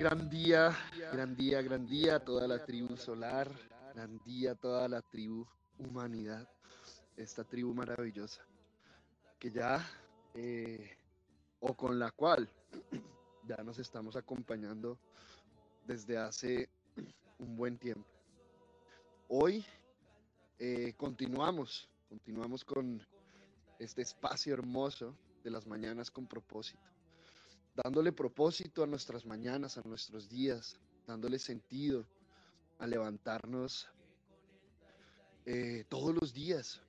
Gran día, gran día, gran día a toda la tribu solar, gran día a toda la tribu humanidad, esta tribu maravillosa, que ya, eh, o con la cual ya nos estamos acompañando desde hace un buen tiempo. Hoy eh, continuamos, continuamos con este espacio hermoso de las mañanas con propósito, dándole propósito a nuestras mañanas, a nuestros días, dándole sentido a levantarnos eh, todos los días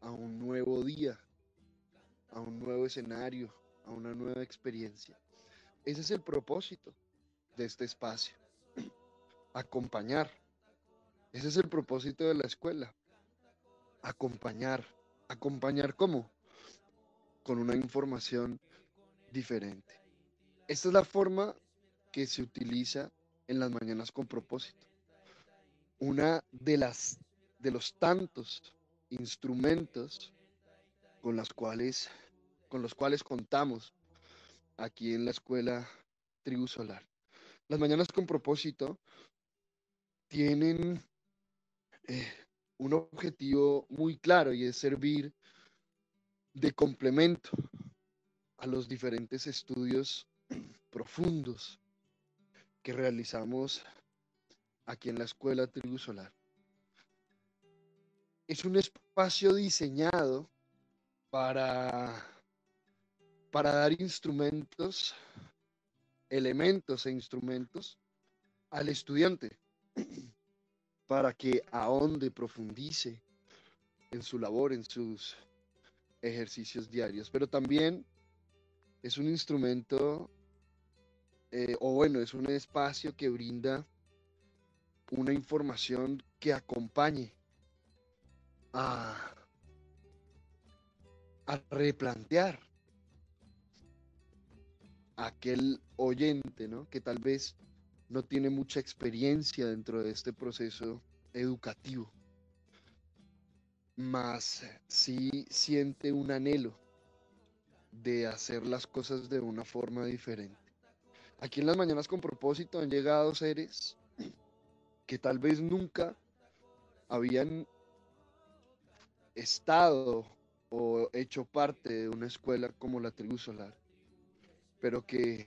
a un nuevo día, a un nuevo escenario, a una nueva experiencia. Ese es el propósito de este espacio, acompañar. Ese es el propósito de la escuela, acompañar. ¿Acompañar cómo? Con una información diferente. Esta es la forma que se utiliza en las mañanas con propósito. Una de las de los tantos instrumentos con cuales con los cuales contamos aquí en la escuela Tribu Solar. Las mañanas con propósito tienen eh, un objetivo muy claro y es servir de complemento a los diferentes estudios profundos que realizamos aquí en la escuela Tribu Solar. Es un espacio diseñado para, para dar instrumentos, elementos e instrumentos al estudiante para que ahonde, profundice en su labor, en sus ejercicios diarios. Pero también es un instrumento, eh, o bueno, es un espacio que brinda una información que acompañe a, a replantear a aquel oyente, ¿no? Que tal vez no tiene mucha experiencia dentro de este proceso educativo, mas sí siente un anhelo de hacer las cosas de una forma diferente. Aquí en las mañanas con propósito han llegado seres que tal vez nunca habían estado o hecho parte de una escuela como la tribu solar, pero que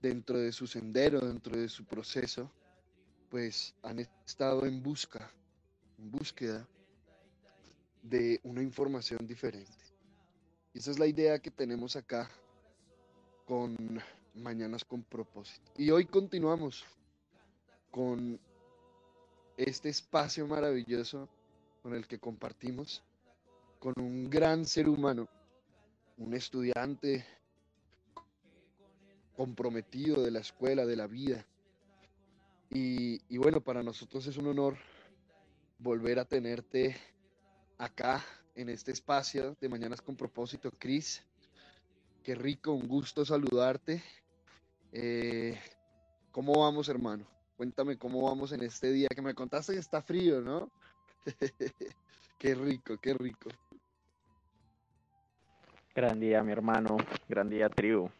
dentro de su sendero, dentro de su proceso, pues han estado en busca, en búsqueda de una información diferente. Esa es la idea que tenemos acá con Mañanas con propósito. Y hoy continuamos con este espacio maravilloso con el que compartimos con un gran ser humano, un estudiante comprometido de la escuela, de la vida. Y, bueno, para nosotros es un honor volver a tenerte acá en este espacio de Mañanas con propósito, Cris. Qué rico, un gusto saludarte. Eh, ¿Cómo vamos, hermano? Cuéntame cómo vamos en este día que me contaste que está frío, ¿no? qué rico, qué rico. Gran día, mi hermano. Gran día, tribu.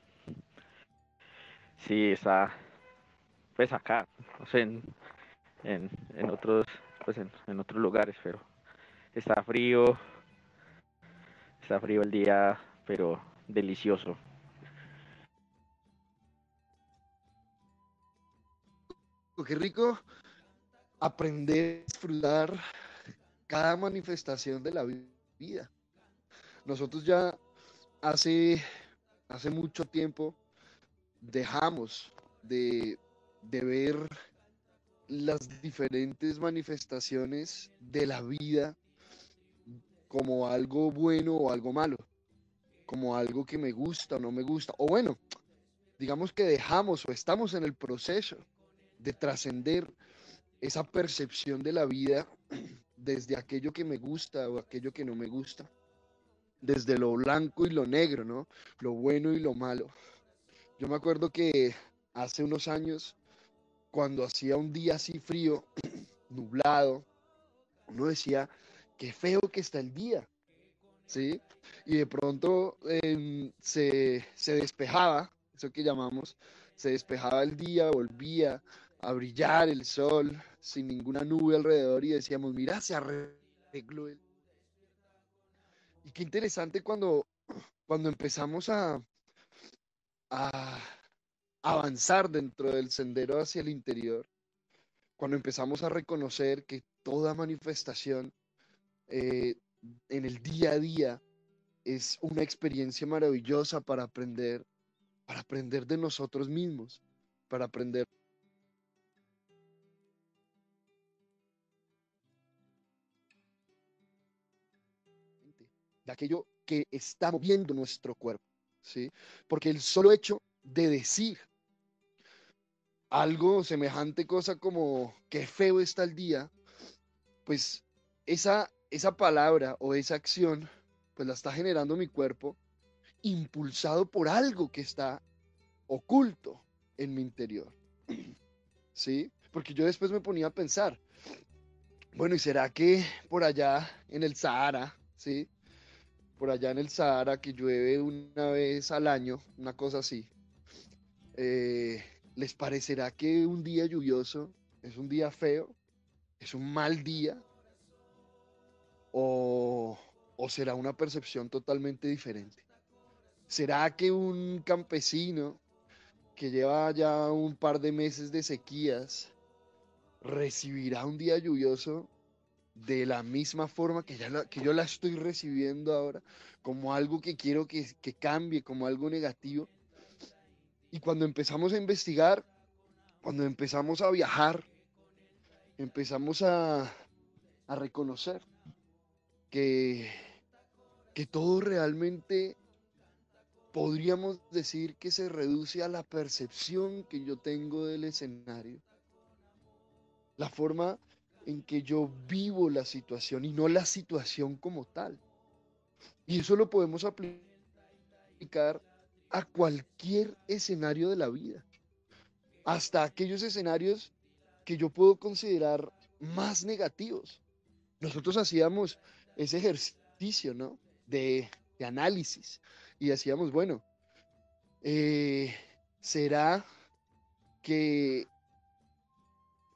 Sí, está pues acá, no sé, en, en, otros, pues en, otros lugares, pero está frío, está frío el día, pero delicioso. Qué rico aprender a disfrutar cada manifestación de la vida. Nosotros ya hace, hace mucho tiempo dejamos de, ver las diferentes manifestaciones de la vida como algo bueno o algo malo, como algo que me gusta o no me gusta, o bueno, digamos que dejamos o estamos en el proceso de trascender esa percepción de la vida desde aquello que me gusta o aquello que no me gusta, desde lo blanco y lo negro, ¿no? Lo bueno y lo malo. Yo me acuerdo que hace unos años, cuando hacía un día así frío, nublado, uno decía, qué feo que está el día, ¿sí? Y de pronto em, se, se despejaba, eso que llamamos, se despejaba el día, volvía a brillar el sol sin ninguna nube alrededor y decíamos, mira, se arregló el... Y qué interesante cuando, cuando empezamos a, a avanzar dentro del sendero hacia el interior, cuando empezamos a reconocer que toda manifestación eh, en el día a día es una experiencia maravillosa para aprender, para aprender de nosotros mismos, para aprender de aquello que está moviendo nuestro cuerpo, ¿sí? Porque el solo hecho de decir algo semejante cosa como qué feo está el día, pues esa, esa palabra o esa acción, pues la está generando mi cuerpo impulsado por algo que está oculto en mi interior. ¿Sí? Porque yo después me ponía a pensar, bueno, ¿y será que por allá en el Sahara, ¿sí? Por allá en el Sahara que llueve una vez al año, una cosa así, eh, ¿les parecerá que un día lluvioso es un día feo? ¿Es un mal día? ¿O, o será una percepción totalmente diferente? ¿Será que un campesino que lleva ya un par de meses de sequías recibirá un día lluvioso de la misma forma que, yo la estoy recibiendo ahora, como algo que quiero que, que cambie, como algo negativo? Y cuando empezamos a investigar, cuando empezamos a viajar, empezamos a, reconocer que, que todo realmente podríamos decir que se reduce a la percepción que yo tengo del escenario, la forma en que yo vivo la situación y no la situación como tal. Y eso lo podemos aplicar a cualquier escenario de la vida, hasta aquellos escenarios que yo puedo considerar más negativos. Nosotros hacíamos ese ejercicio, ¿no? De, análisis y decíamos, bueno, eh, ¿será que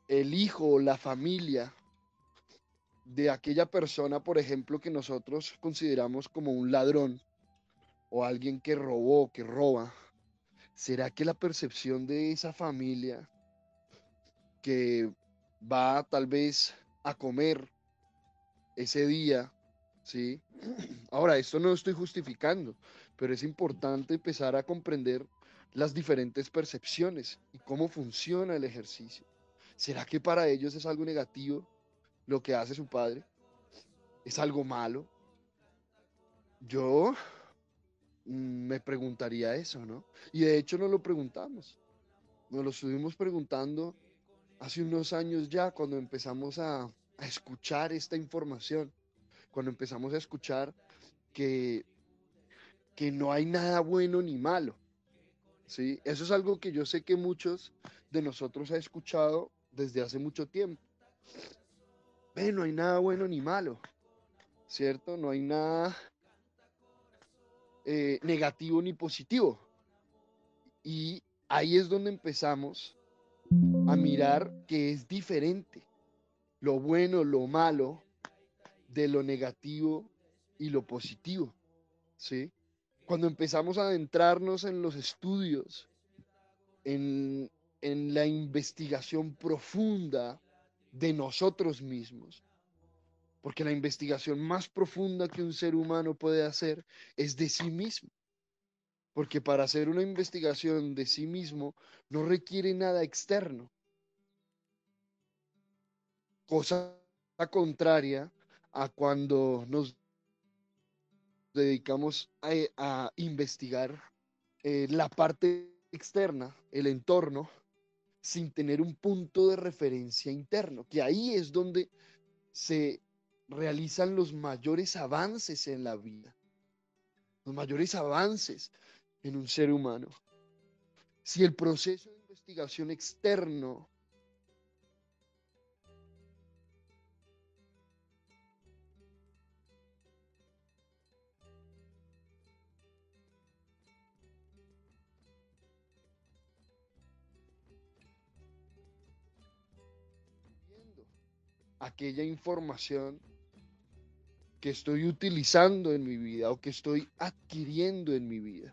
el hijo o la familia de aquella persona, por ejemplo, que nosotros consideramos como un ladrón, o alguien que robó, que roba, ¿será que la percepción de esa familia que va tal vez a comer ese día, ¿sí? Ahora, esto no lo estoy justificando, pero es importante empezar a comprender las diferentes percepciones y cómo funciona el ejercicio. ¿Será que para ellos es algo negativo lo que hace su padre? ¿Es algo malo? Yo Mm, me preguntaría eso, ¿no? Y de hecho nos lo preguntamos. Nos lo estuvimos preguntando hace unos años ya, cuando empezamos a, escuchar esta información, cuando empezamos a escuchar que, que no hay nada bueno ni malo. ¿sí? Eso es algo que yo sé que muchos de nosotros ha escuchado desde hace mucho tiempo. Ve, no hay nada bueno ni malo, ¿cierto? No hay nada eh, negativo ni positivo. Y ahí es donde empezamos a mirar que es diferente lo bueno, lo malo, de lo negativo y lo positivo. ¿sí? Cuando empezamos a adentrarnos en los estudios, en, en la investigación profunda de nosotros mismos, porque la investigación más profunda que un ser humano puede hacer es de sí mismo. Porque para hacer una investigación de sí mismo no requiere nada externo. Cosa contraria a cuando nos dedicamos a, investigar eh, la parte externa, el entorno, sin tener un punto de referencia interno, que ahí es donde se realizan los mayores avances en la vida, los mayores avances en un ser humano. Si el proceso de investigación externo aquella información que estoy utilizando en mi vida o que estoy adquiriendo en mi vida.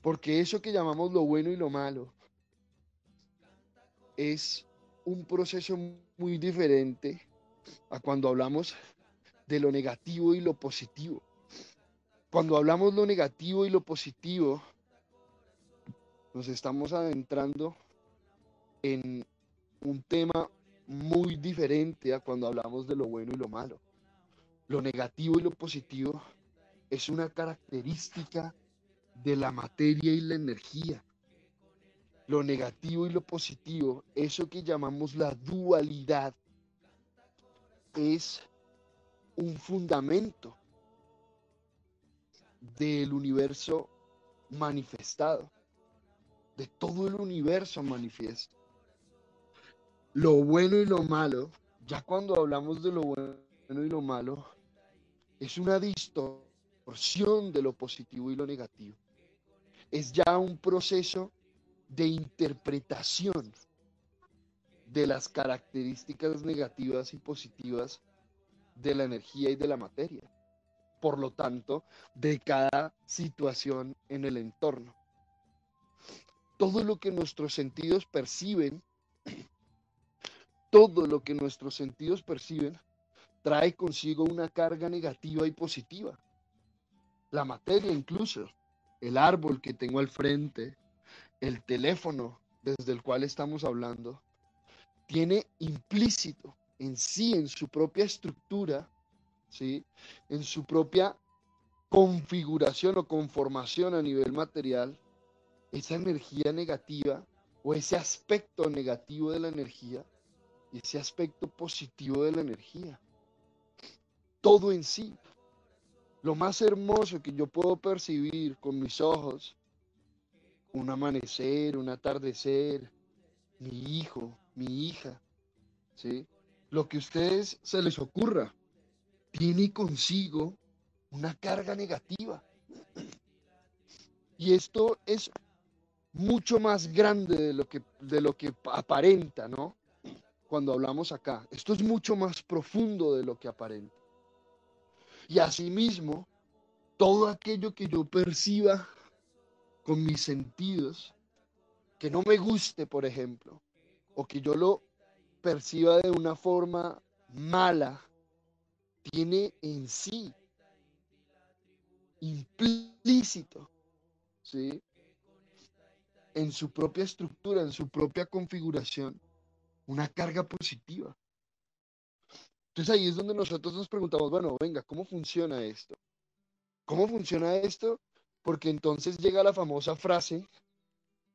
Porque eso que llamamos lo bueno y lo malo es un proceso muy diferente a cuando hablamos de lo negativo y lo positivo. Cuando hablamos lo negativo y lo positivo, nos estamos adentrando en un tema muy diferente a cuando hablamos de lo bueno y lo malo. Lo negativo y lo positivo es una característica de la materia y la energía. Lo negativo y lo positivo, eso que llamamos la dualidad, es un fundamento del universo manifestado, de todo el universo manifiesto. Lo bueno y lo malo, ya cuando hablamos de lo bueno y lo malo, es una distorsión de lo positivo y lo negativo. Es ya un proceso de interpretación de las características negativas y positivas de la energía y de la materia. Por lo tanto, de cada situación en el entorno. Todo lo que nuestros sentidos perciben, todo lo que nuestros sentidos perciben, trae consigo una carga negativa y positiva. La materia incluso, el árbol que tengo al frente, el teléfono desde el cual estamos hablando, tiene implícito en sí, en su propia estructura, ¿sí? en su propia configuración o conformación a nivel material, esa energía negativa o ese aspecto negativo de la energía y ese aspecto positivo de la energía. Todo en sí. Lo más hermoso que yo puedo percibir con mis ojos, un amanecer, un atardecer, mi hijo, mi hija, ¿sí? Lo que a ustedes se les ocurra, tiene consigo una carga negativa. Y esto es mucho más grande de lo que, de lo que aparenta, ¿no? Cuando hablamos acá. Esto es mucho más profundo de lo que aparenta. Y asimismo, todo aquello que yo perciba con mis sentidos, que no me guste, por ejemplo, o que yo lo perciba de una forma mala, tiene en sí implícito, ¿sí? En su propia estructura, en su propia configuración, una carga positiva. Entonces ahí es donde nosotros nos preguntamos, bueno, venga, ¿cómo funciona esto? ¿Cómo funciona esto? Porque entonces llega la famosa frase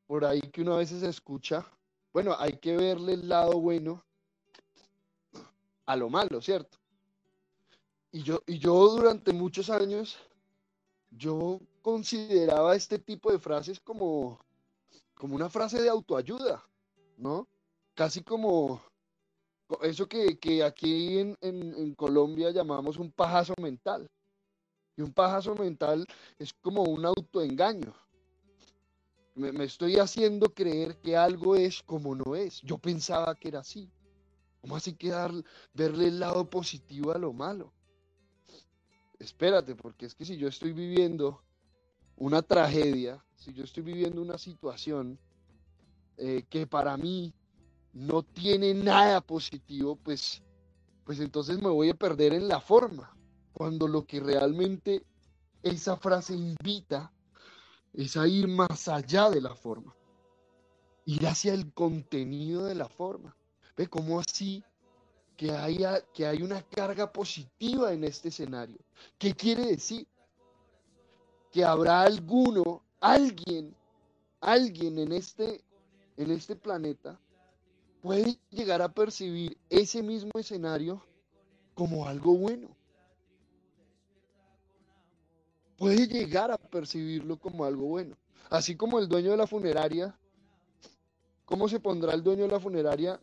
por ahí que uno a veces escucha, bueno, hay que verle el lado bueno a lo malo, ¿cierto? Y yo, y yo durante muchos años, yo consideraba este tipo de frases como, como una frase de autoayuda, ¿no? Casi como eso que, aquí en, en Colombia llamamos un pajazo mental. Y un pajazo mental es como un autoengaño. Me, estoy haciendo creer que algo es como no es. Yo pensaba que era así. ¿Cómo así que verle el lado positivo a lo malo? Espérate, porque es que si yo estoy viviendo una tragedia, si yo estoy viviendo una situación eh, que para mí no tiene nada positivo, pues, pues entonces me voy a perder en la forma cuando lo que realmente esa frase invita es a ir más allá de la forma, ir hacia el contenido de la forma. ¿Ve cómo así que, que hay una carga positiva en este escenario? ¿Qué quiere decir? Que habrá alguno, alguien, alguien en este, en este planeta puede llegar a percibir ese mismo escenario como algo bueno puede llegar a percibirlo como algo bueno. Así como el dueño de la funeraria, ¿cómo se pondrá el dueño de la funeraria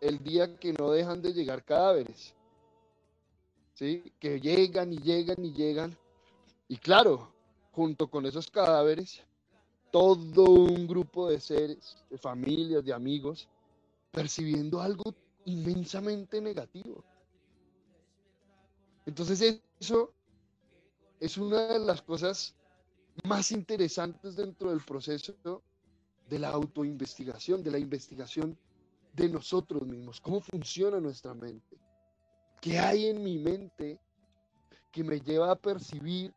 el día que no dejan de llegar cadáveres? ¿Sí? Que llegan y llegan y llegan. Y claro, junto con esos cadáveres, todo un grupo de seres, de familias, de amigos, percibiendo algo inmensamente negativo. Entonces eso es una de las cosas más interesantes dentro del proceso de la autoinvestigación, de la investigación de nosotros mismos, cómo funciona nuestra mente, qué hay en mi mente que me lleva a percibir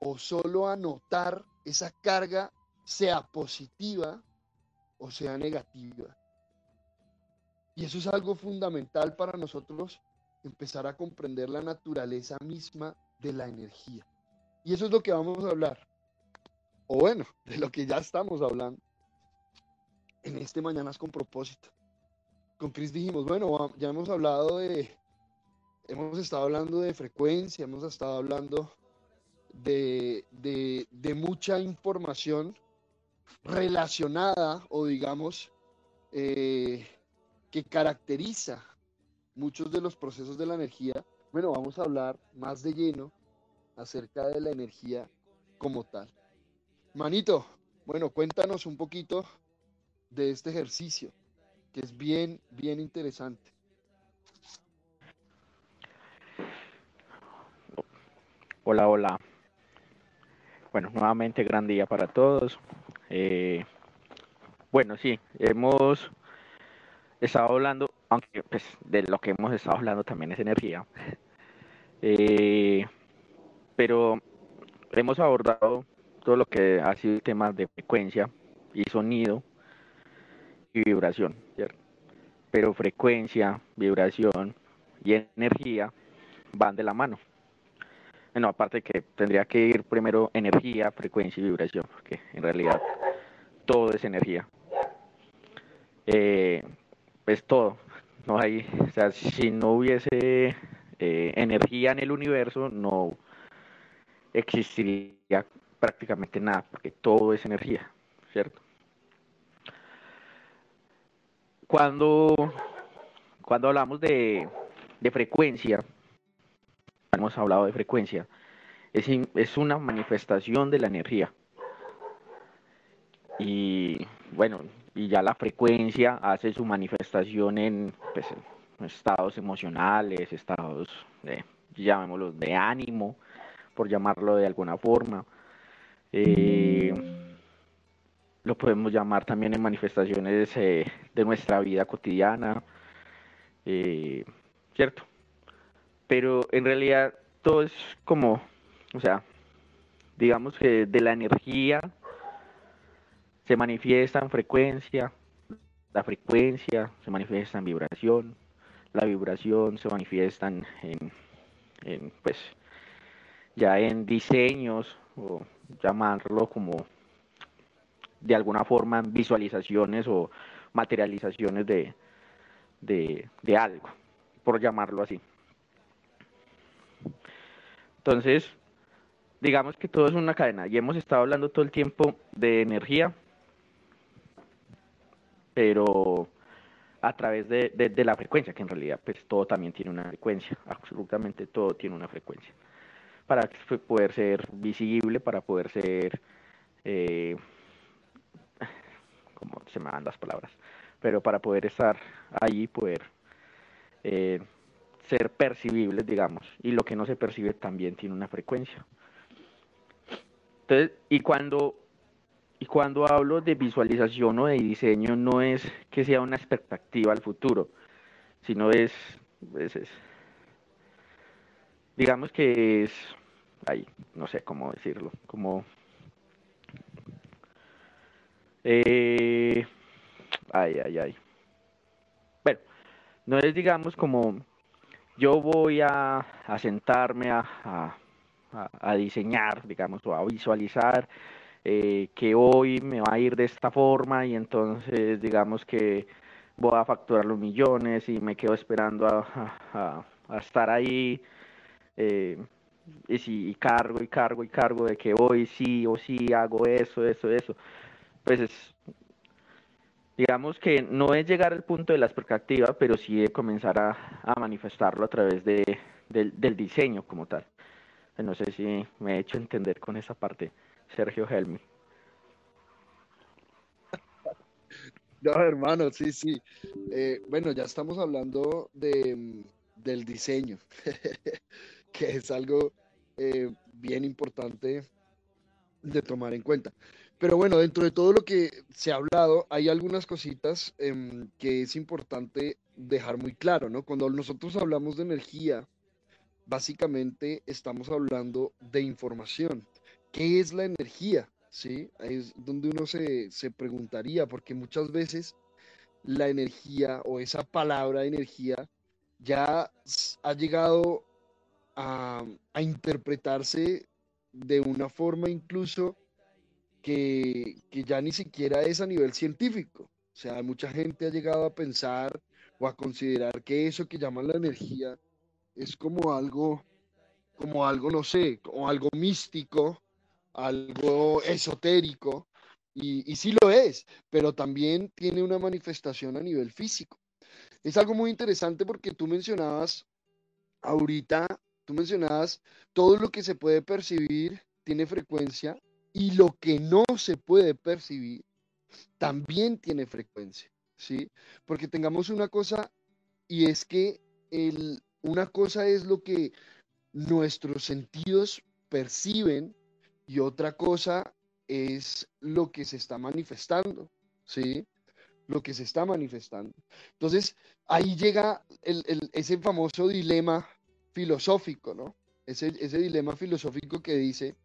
o solo a notar esa carga, sea positiva o sea negativa. Y eso es algo fundamental para nosotros empezar a comprender la naturaleza misma de la energía. Y eso es lo que vamos a hablar. O bueno, de lo que ya estamos hablando en este Mañanas con propósito. Con Chris dijimos, bueno, ya hemos hablado de, hemos estado hablando de frecuencia, hemos estado hablando de, de mucha información relacionada o digamos eh, que caracteriza muchos de los procesos de la energía. Bueno, vamos a hablar más de lleno acerca de la energía como tal. Manito, bueno, cuéntanos un poquito de este ejercicio, que es bien, bien interesante. Hola, hola. Bueno, nuevamente gran día para todos. Eh, bueno, sí, hemos estado hablando, aunque pues, de lo que hemos estado hablando también es energía, eh, pero hemos abordado todo lo que ha sido temas de frecuencia y sonido y vibración, pero frecuencia, vibración y energía van de la mano. Bueno, aparte que tendría que ir primero energía, frecuencia y vibración, porque en realidad todo es energía. Eh, pues todo. No hay, o sea, si no hubiese eh, energía en el universo, no existiría prácticamente nada, porque todo es energía, ¿cierto? Cuando, cuando hablamos de, de frecuencia, hemos hablado de frecuencia, es, es una manifestación de la energía. Y bueno, y ya la frecuencia hace su manifestación en, pues, estados emocionales, estados, de, llamémoslos, de ánimo, por llamarlo de alguna forma. Eh, lo podemos llamar también en manifestaciones eh, de nuestra vida cotidiana, eh, ¿cierto? pero en realidad todo es como, o sea, digamos que de la energía se manifiesta en frecuencia, la frecuencia se manifiesta en vibración, la vibración se manifiesta en, en, pues, ya en diseños, o llamarlo como de alguna forma visualizaciones o materializaciones de, de algo, por llamarlo así. Entonces, digamos que todo es una cadena y hemos estado hablando todo el tiempo de energía, pero a través de, la frecuencia, que en realidad pues todo también tiene una frecuencia, absolutamente todo tiene una frecuencia, para poder ser visible, para poder ser, eh, como se me dan las palabras, pero para poder estar ahí, poder eh, ser percibibles, digamos, y lo que no se percibe también tiene una frecuencia. Entonces, y cuando, y cuando hablo de visualización o de diseño, no es que sea una expectativa al futuro, sino es, digamos que es, ay, no sé cómo decirlo, como, eh, ay, ay, ay. Bueno, no es, digamos, como yo voy a, sentarme a, diseñar, digamos, o a visualizar eh, que hoy me va a ir de esta forma y entonces digamos que voy a facturar los millones y me quedo esperando a, estar ahí eh, y, si, cargo y cargo y cargo de que hoy sí o sí hago eso, eso, eso. Pues es, digamos que no es llegar al punto de la expectativa, pero sí de comenzar a, manifestarlo a través de, del, diseño como tal. No sé si me he hecho entender con esa parte, Sergio Helmi. No, hermano, sí, sí. Eh, bueno, ya estamos hablando de, del diseño, que es algo eh, bien importante de tomar en cuenta. Pero bueno, dentro de todo lo que se ha hablado, hay algunas cositas em, que es importante dejar muy claro, ¿no? Cuando nosotros hablamos de energía, básicamente estamos hablando de información. ¿Qué es la energía? ¿Sí? Ahí es donde uno se, se preguntaría, porque muchas veces la energía o esa palabra energía ya ha llegado a, a interpretarse de una forma incluso que, que, ya ni siquiera es a nivel científico. O sea, mucha gente ha llegado a pensar o a considerar que eso que llaman la energía es como algo, como algo, no sé, como algo místico, algo esotérico, y, sí lo es, pero también tiene una manifestación a nivel físico. Es algo muy interesante porque tú mencionabas ahorita, tú mencionabas todo lo que se puede percibir tiene frecuencia y lo que no se puede percibir también tiene frecuencia, ¿sí? Porque tengamos una cosa y es que el, una cosa es lo que nuestros sentidos perciben y otra cosa es lo que se está manifestando, ¿sí? Lo que se está manifestando. Entonces, ahí llega ese famoso dilema filosófico, ¿no? Ese, ese dilema filosófico que dice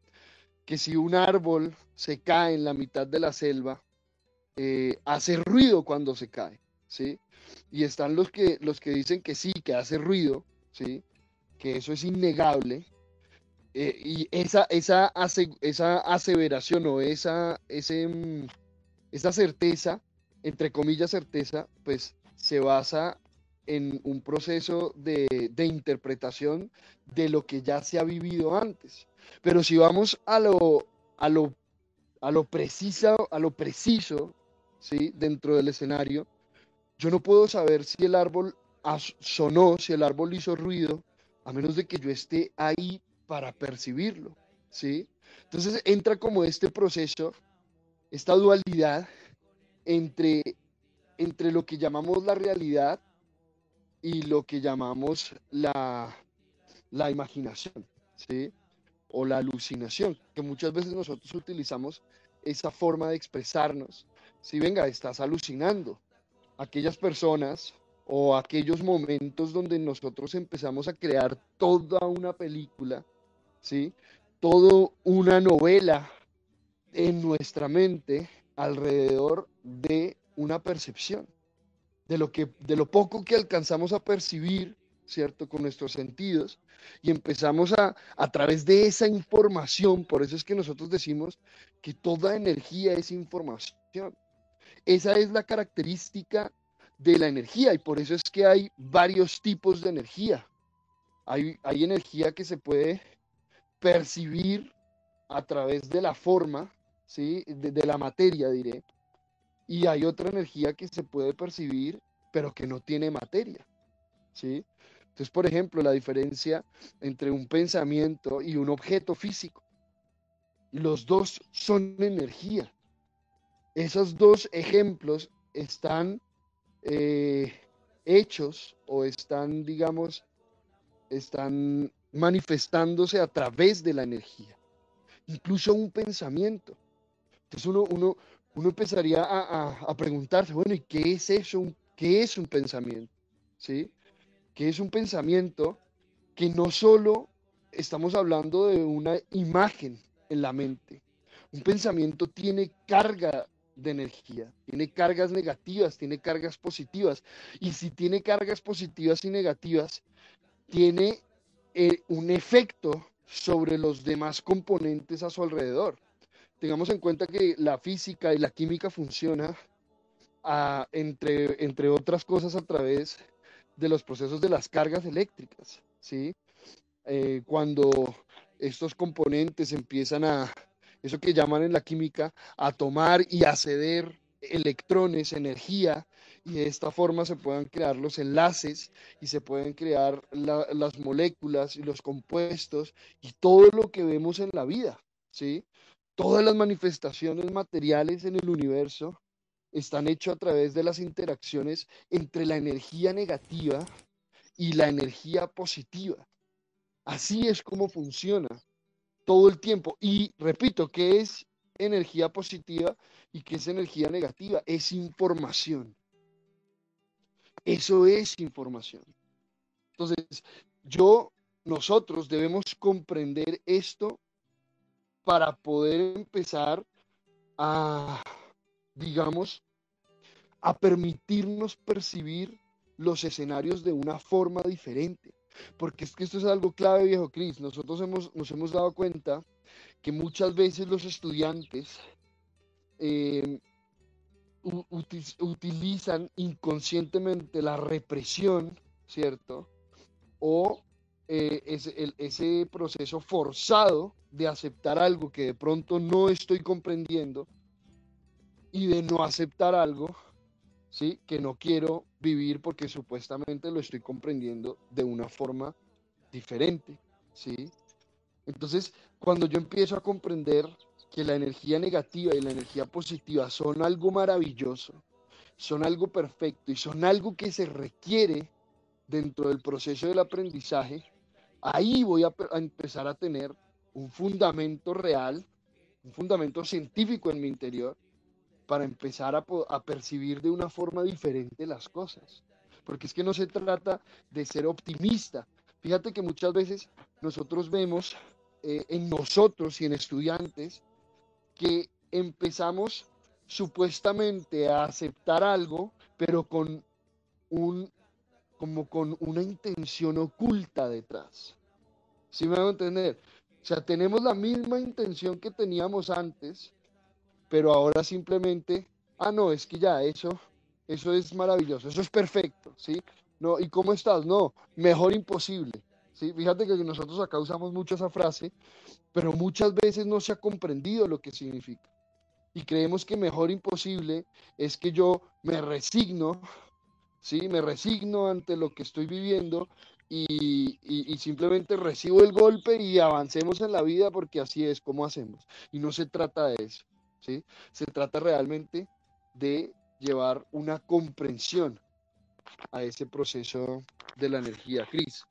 que si un árbol se cae en la mitad de la selva, eh, hace ruido cuando se cae, ¿sí? Y están los que, los que dicen que sí, que hace ruido, ¿sí? Que eso es innegable. Eh, y esa, esa, esa aseveración o esa, ese, mm, esa certeza, entre comillas certeza, pues se basa en un proceso de, de, interpretación de lo que ya se ha vivido antes. Pero si vamos a lo, a lo, a lo preciso, a lo preciso, ¿sí? Dentro del escenario, yo no puedo saber si el árbol sonó, si el árbol hizo ruido, a menos de que yo esté ahí para percibirlo, ¿sí? Entonces entra como este proceso, esta dualidad entre, entre lo que llamamos la realidad y lo que llamamos la, la imaginación, ¿sí? O la alucinación, que muchas veces nosotros utilizamos esa forma de expresarnos. Si venga, estás alucinando. Aquellas personas o aquellos momentos donde nosotros empezamos a crear toda una película, ¿sí? Todo una novela en nuestra mente alrededor de una percepción, de lo, que, de lo poco que alcanzamos a percibir, ¿cierto? Con nuestros sentidos y empezamos a, a través de esa información, por eso es que nosotros decimos que toda energía es información. Esa es la característica de la energía y por eso es que hay varios tipos de energía. Hay, hay energía que se puede percibir a través de la forma, ¿sí? de, la materia, diré. Y hay otra energía que se puede percibir, pero que no tiene materia. ¿sí? Entonces, por ejemplo, la diferencia entre un pensamiento y un objeto físico. Los dos son energía. Esos dos ejemplos están eh, hechos o están, digamos, están manifestándose a través de la energía. Incluso un pensamiento. Entonces uno, uno, uno empezaría a, a, preguntarse, bueno, ¿y qué es eso? ¿Qué es un pensamiento? ¿Sí? ¿Qué es un pensamiento? Que no solo estamos hablando de una imagen en la mente. Un pensamiento tiene carga de energía. Tiene cargas negativas, tiene cargas positivas. Y si tiene cargas positivas y negativas, tiene eh, un efecto sobre los demás componentes a su alrededor. Tengamos en cuenta que la física y la química funciona entre otras cosas a través de los procesos de las cargas eléctricas. ¿sí? Eh, cuando estos componentes empiezan a, eso que llaman en la química, a tomar y a ceder electrones, energía, y de esta forma se puedan crear los enlaces y se pueden crear la, las moléculas y los compuestos y todo lo que vemos en la vida, ¿sí? Todas las manifestaciones materiales en el universo están hechos a través de las interacciones entre la energía negativa y la energía positiva. Así es como funciona todo el tiempo. Y repito, ¿qué es energía positiva y qué es energía negativa? Es información. Eso es información. Entonces, yo, nosotros debemos comprender esto para poder empezar a, digamos, a permitirnos percibir los escenarios de una forma diferente. Porque es que esto es algo clave, viejo Cris. Nosotros hemos, nos hemos dado cuenta que muchas veces los estudiantes eh, utilizan inconscientemente la represión, ¿cierto? O eh, ese, ese proceso forzado de aceptar algo que de pronto no estoy comprendiendo y de no aceptar algo, ¿sí? Que no quiero vivir porque supuestamente lo estoy comprendiendo de una forma diferente, ¿sí? Entonces, cuando yo empiezo a comprender que la energía negativa y la energía positiva son algo maravilloso, son algo perfecto y son algo que se requiere dentro del proceso del aprendizaje, ahí voy a, empezar a tener un fundamento real, un fundamento científico en mi interior, para empezar a, percibir de una forma diferente las cosas. Porque es que no se trata de ser optimista. Fíjate que muchas veces nosotros vemos eh, en nosotros y en estudiantes que empezamos supuestamente a aceptar algo, pero con un como con una intención oculta detrás. ¿Sí me van a entender? O sea, tenemos la misma intención que teníamos antes, pero ahora simplemente, ah, no, es que ya eso, eso es maravilloso, eso es perfecto, ¿sí? No, ¿y cómo estás? No, mejor imposible. ¿Sí? Fíjate que nosotros acá usamos mucho esa frase, pero muchas veces no se ha comprendido lo que significa. Y creemos que mejor imposible es que yo me resigno, ¿sí? Me resigno ante lo que estoy viviendo y, simplemente recibo el golpe y avancemos en la vida porque así es como hacemos. Y no se trata de eso, ¿sí? Se trata realmente de llevar una comprensión a ese proceso de la energía, Cris.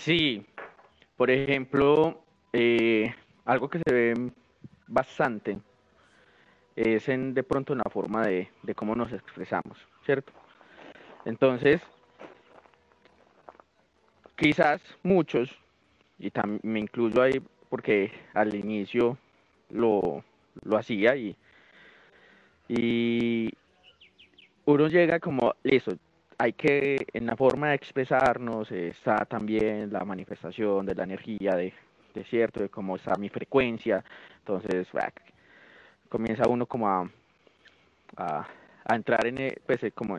Sí, por ejemplo, eh, algo que se ve bastante es en de pronto en la forma de, cómo nos expresamos, ¿cierto? Entonces, quizás muchos, y también me incluyo ahí porque al inicio lo, lo hacía y, y uno llega como, listo, hay que, en la forma de expresarnos está también la manifestación de la energía, de, de cierto, de cómo está mi frecuencia. Entonces, comienza uno como a, a, entrar en, e, pues, eh, como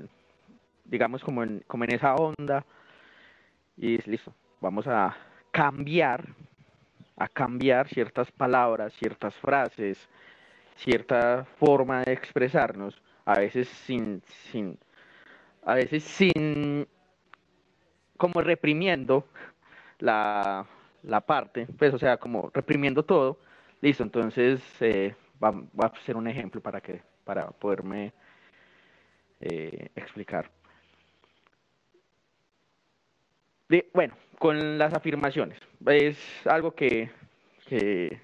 digamos, como en, como en esa onda. Y listo, vamos a cambiar, a cambiar ciertas palabras, ciertas frases, cierta forma de expresarnos, a veces sin, sin, a veces sin, como reprimiendo la, la parte, pues o sea, como reprimiendo todo, listo, entonces eh, va, va, a ser un ejemplo para que, para poderme eh, explicar. Bueno, con las afirmaciones, es algo que, que,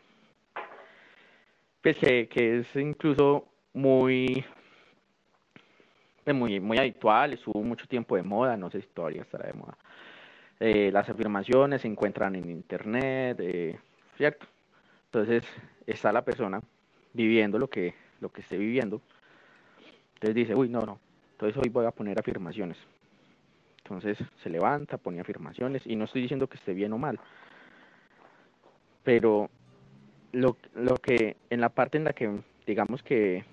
pues que, que es incluso muy muy, muy habitual, estuvo mucho tiempo de moda, no sé si todavía estará de moda. Eh, las afirmaciones se encuentran en internet, eh, ¿cierto? Entonces está la persona viviendo lo que, lo que esté viviendo. Entonces dice, uy, no, no, entonces hoy voy a poner afirmaciones. Entonces se levanta, pone afirmaciones y no estoy diciendo que esté bien o mal. Pero lo, lo que en la parte en la que digamos que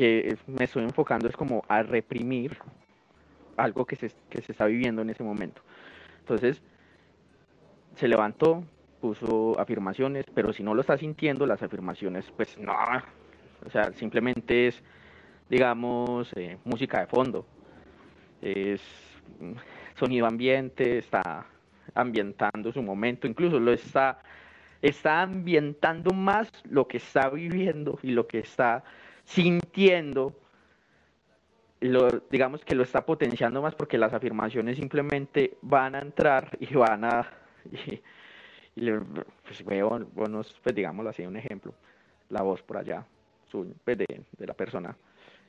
que me estoy enfocando es como a reprimir algo que se, que se está viviendo en ese momento. Entonces, se levantó, puso afirmaciones, pero si no lo está sintiendo, las afirmaciones, pues no, o sea, simplemente es, digamos, eh, música de fondo, es sonido ambiente, está ambientando su momento, incluso lo está está ambientando más lo que está viviendo y lo que está sintiendo, lo, digamos que lo está potenciando más porque las afirmaciones simplemente van a entrar y van a, y, pues veo, bueno, pues así, un ejemplo, la voz por allá, pues, de, la persona,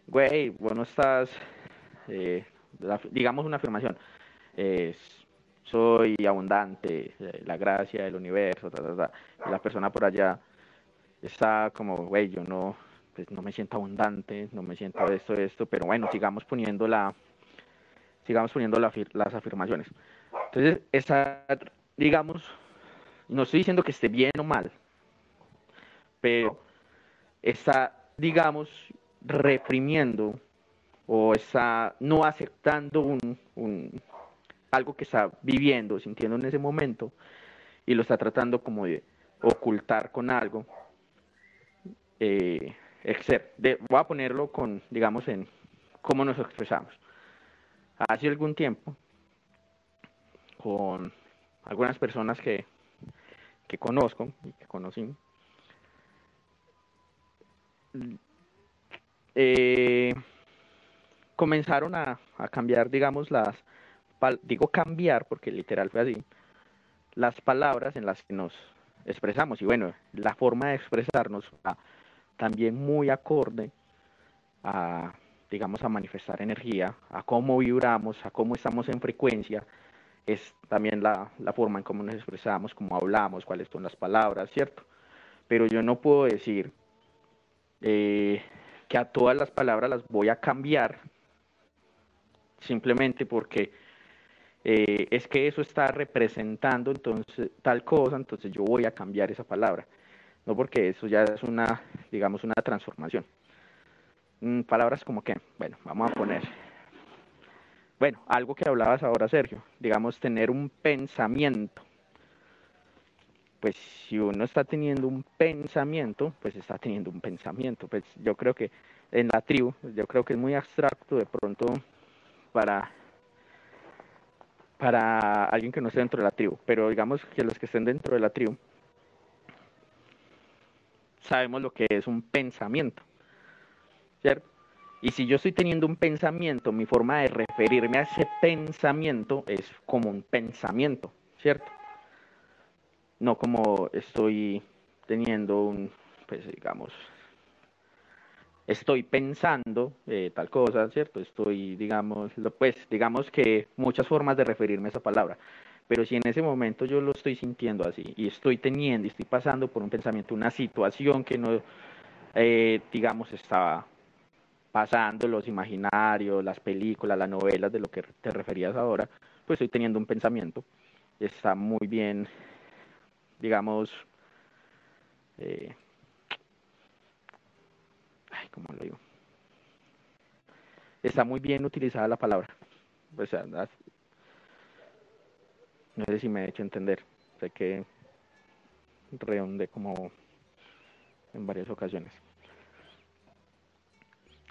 güey, vos no estás, eh, digamos una afirmación, soy abundante, eh, la gracia del universo, y la persona por allá está como, güey, yo no, pues no me siento abundante, no me siento esto, esto, pero bueno, sigamos poniendo la, sigamos poniendo las afirmaciones. Entonces, esa, digamos, no estoy diciendo que esté bien o mal, pero está, digamos, reprimiendo o está no aceptando un, algo que está viviendo, sintiendo en ese momento, y lo está tratando como de ocultar con algo. Eh, voy a ponerlo con, digamos, en cómo nos expresamos. Hace algún tiempo, con algunas personas que, que conozco y que conocí, eh, comenzaron a, cambiar, digamos, las, digo cambiar porque literal fue así, las palabras en las que nos expresamos. Y bueno, la forma de expresarnos también muy acorde a, digamos, a manifestar energía, a cómo vibramos, a cómo estamos en frecuencia. Es también la, forma en cómo nos expresamos, cómo hablamos, cuáles son las palabras, ¿cierto? Pero yo no puedo decir eh, que a todas las palabras las voy a cambiar simplemente porque eh, es que eso está representando entonces tal cosa, entonces yo voy a cambiar esa palabra. No porque eso ya es una, digamos, una transformación. Mm, palabras como que, bueno, vamos a poner, bueno, algo que hablabas ahora, Sergio, digamos, tener un pensamiento. Pues si uno está teniendo un pensamiento, pues está teniendo un pensamiento. Pues yo creo que en la tribu, yo creo que es muy abstracto de pronto para para alguien que no esté dentro de la tribu, pero digamos que los que estén dentro de la tribu sabemos lo que es un pensamiento, ¿cierto? Y si yo estoy teniendo un pensamiento, mi forma de referirme a ese pensamiento es como un pensamiento, ¿cierto? No como estoy teniendo un, pues digamos, estoy pensando eh, tal cosa, ¿cierto? Estoy, digamos, pues, digamos que muchas formas de referirme a esa palabra. Pero si en ese momento yo lo estoy sintiendo así y estoy teniendo y estoy pasando por un pensamiento, una situación que no, eh, digamos, estaba pasando, los imaginarios, las películas, las novelas de lo que te referías ahora, pues estoy teniendo un pensamiento. Está muy bien, digamos, eh, como lo digo? Está muy bien utilizada la palabra. O sea, no sé si me he hecho entender. Sé que redonde como en varias ocasiones.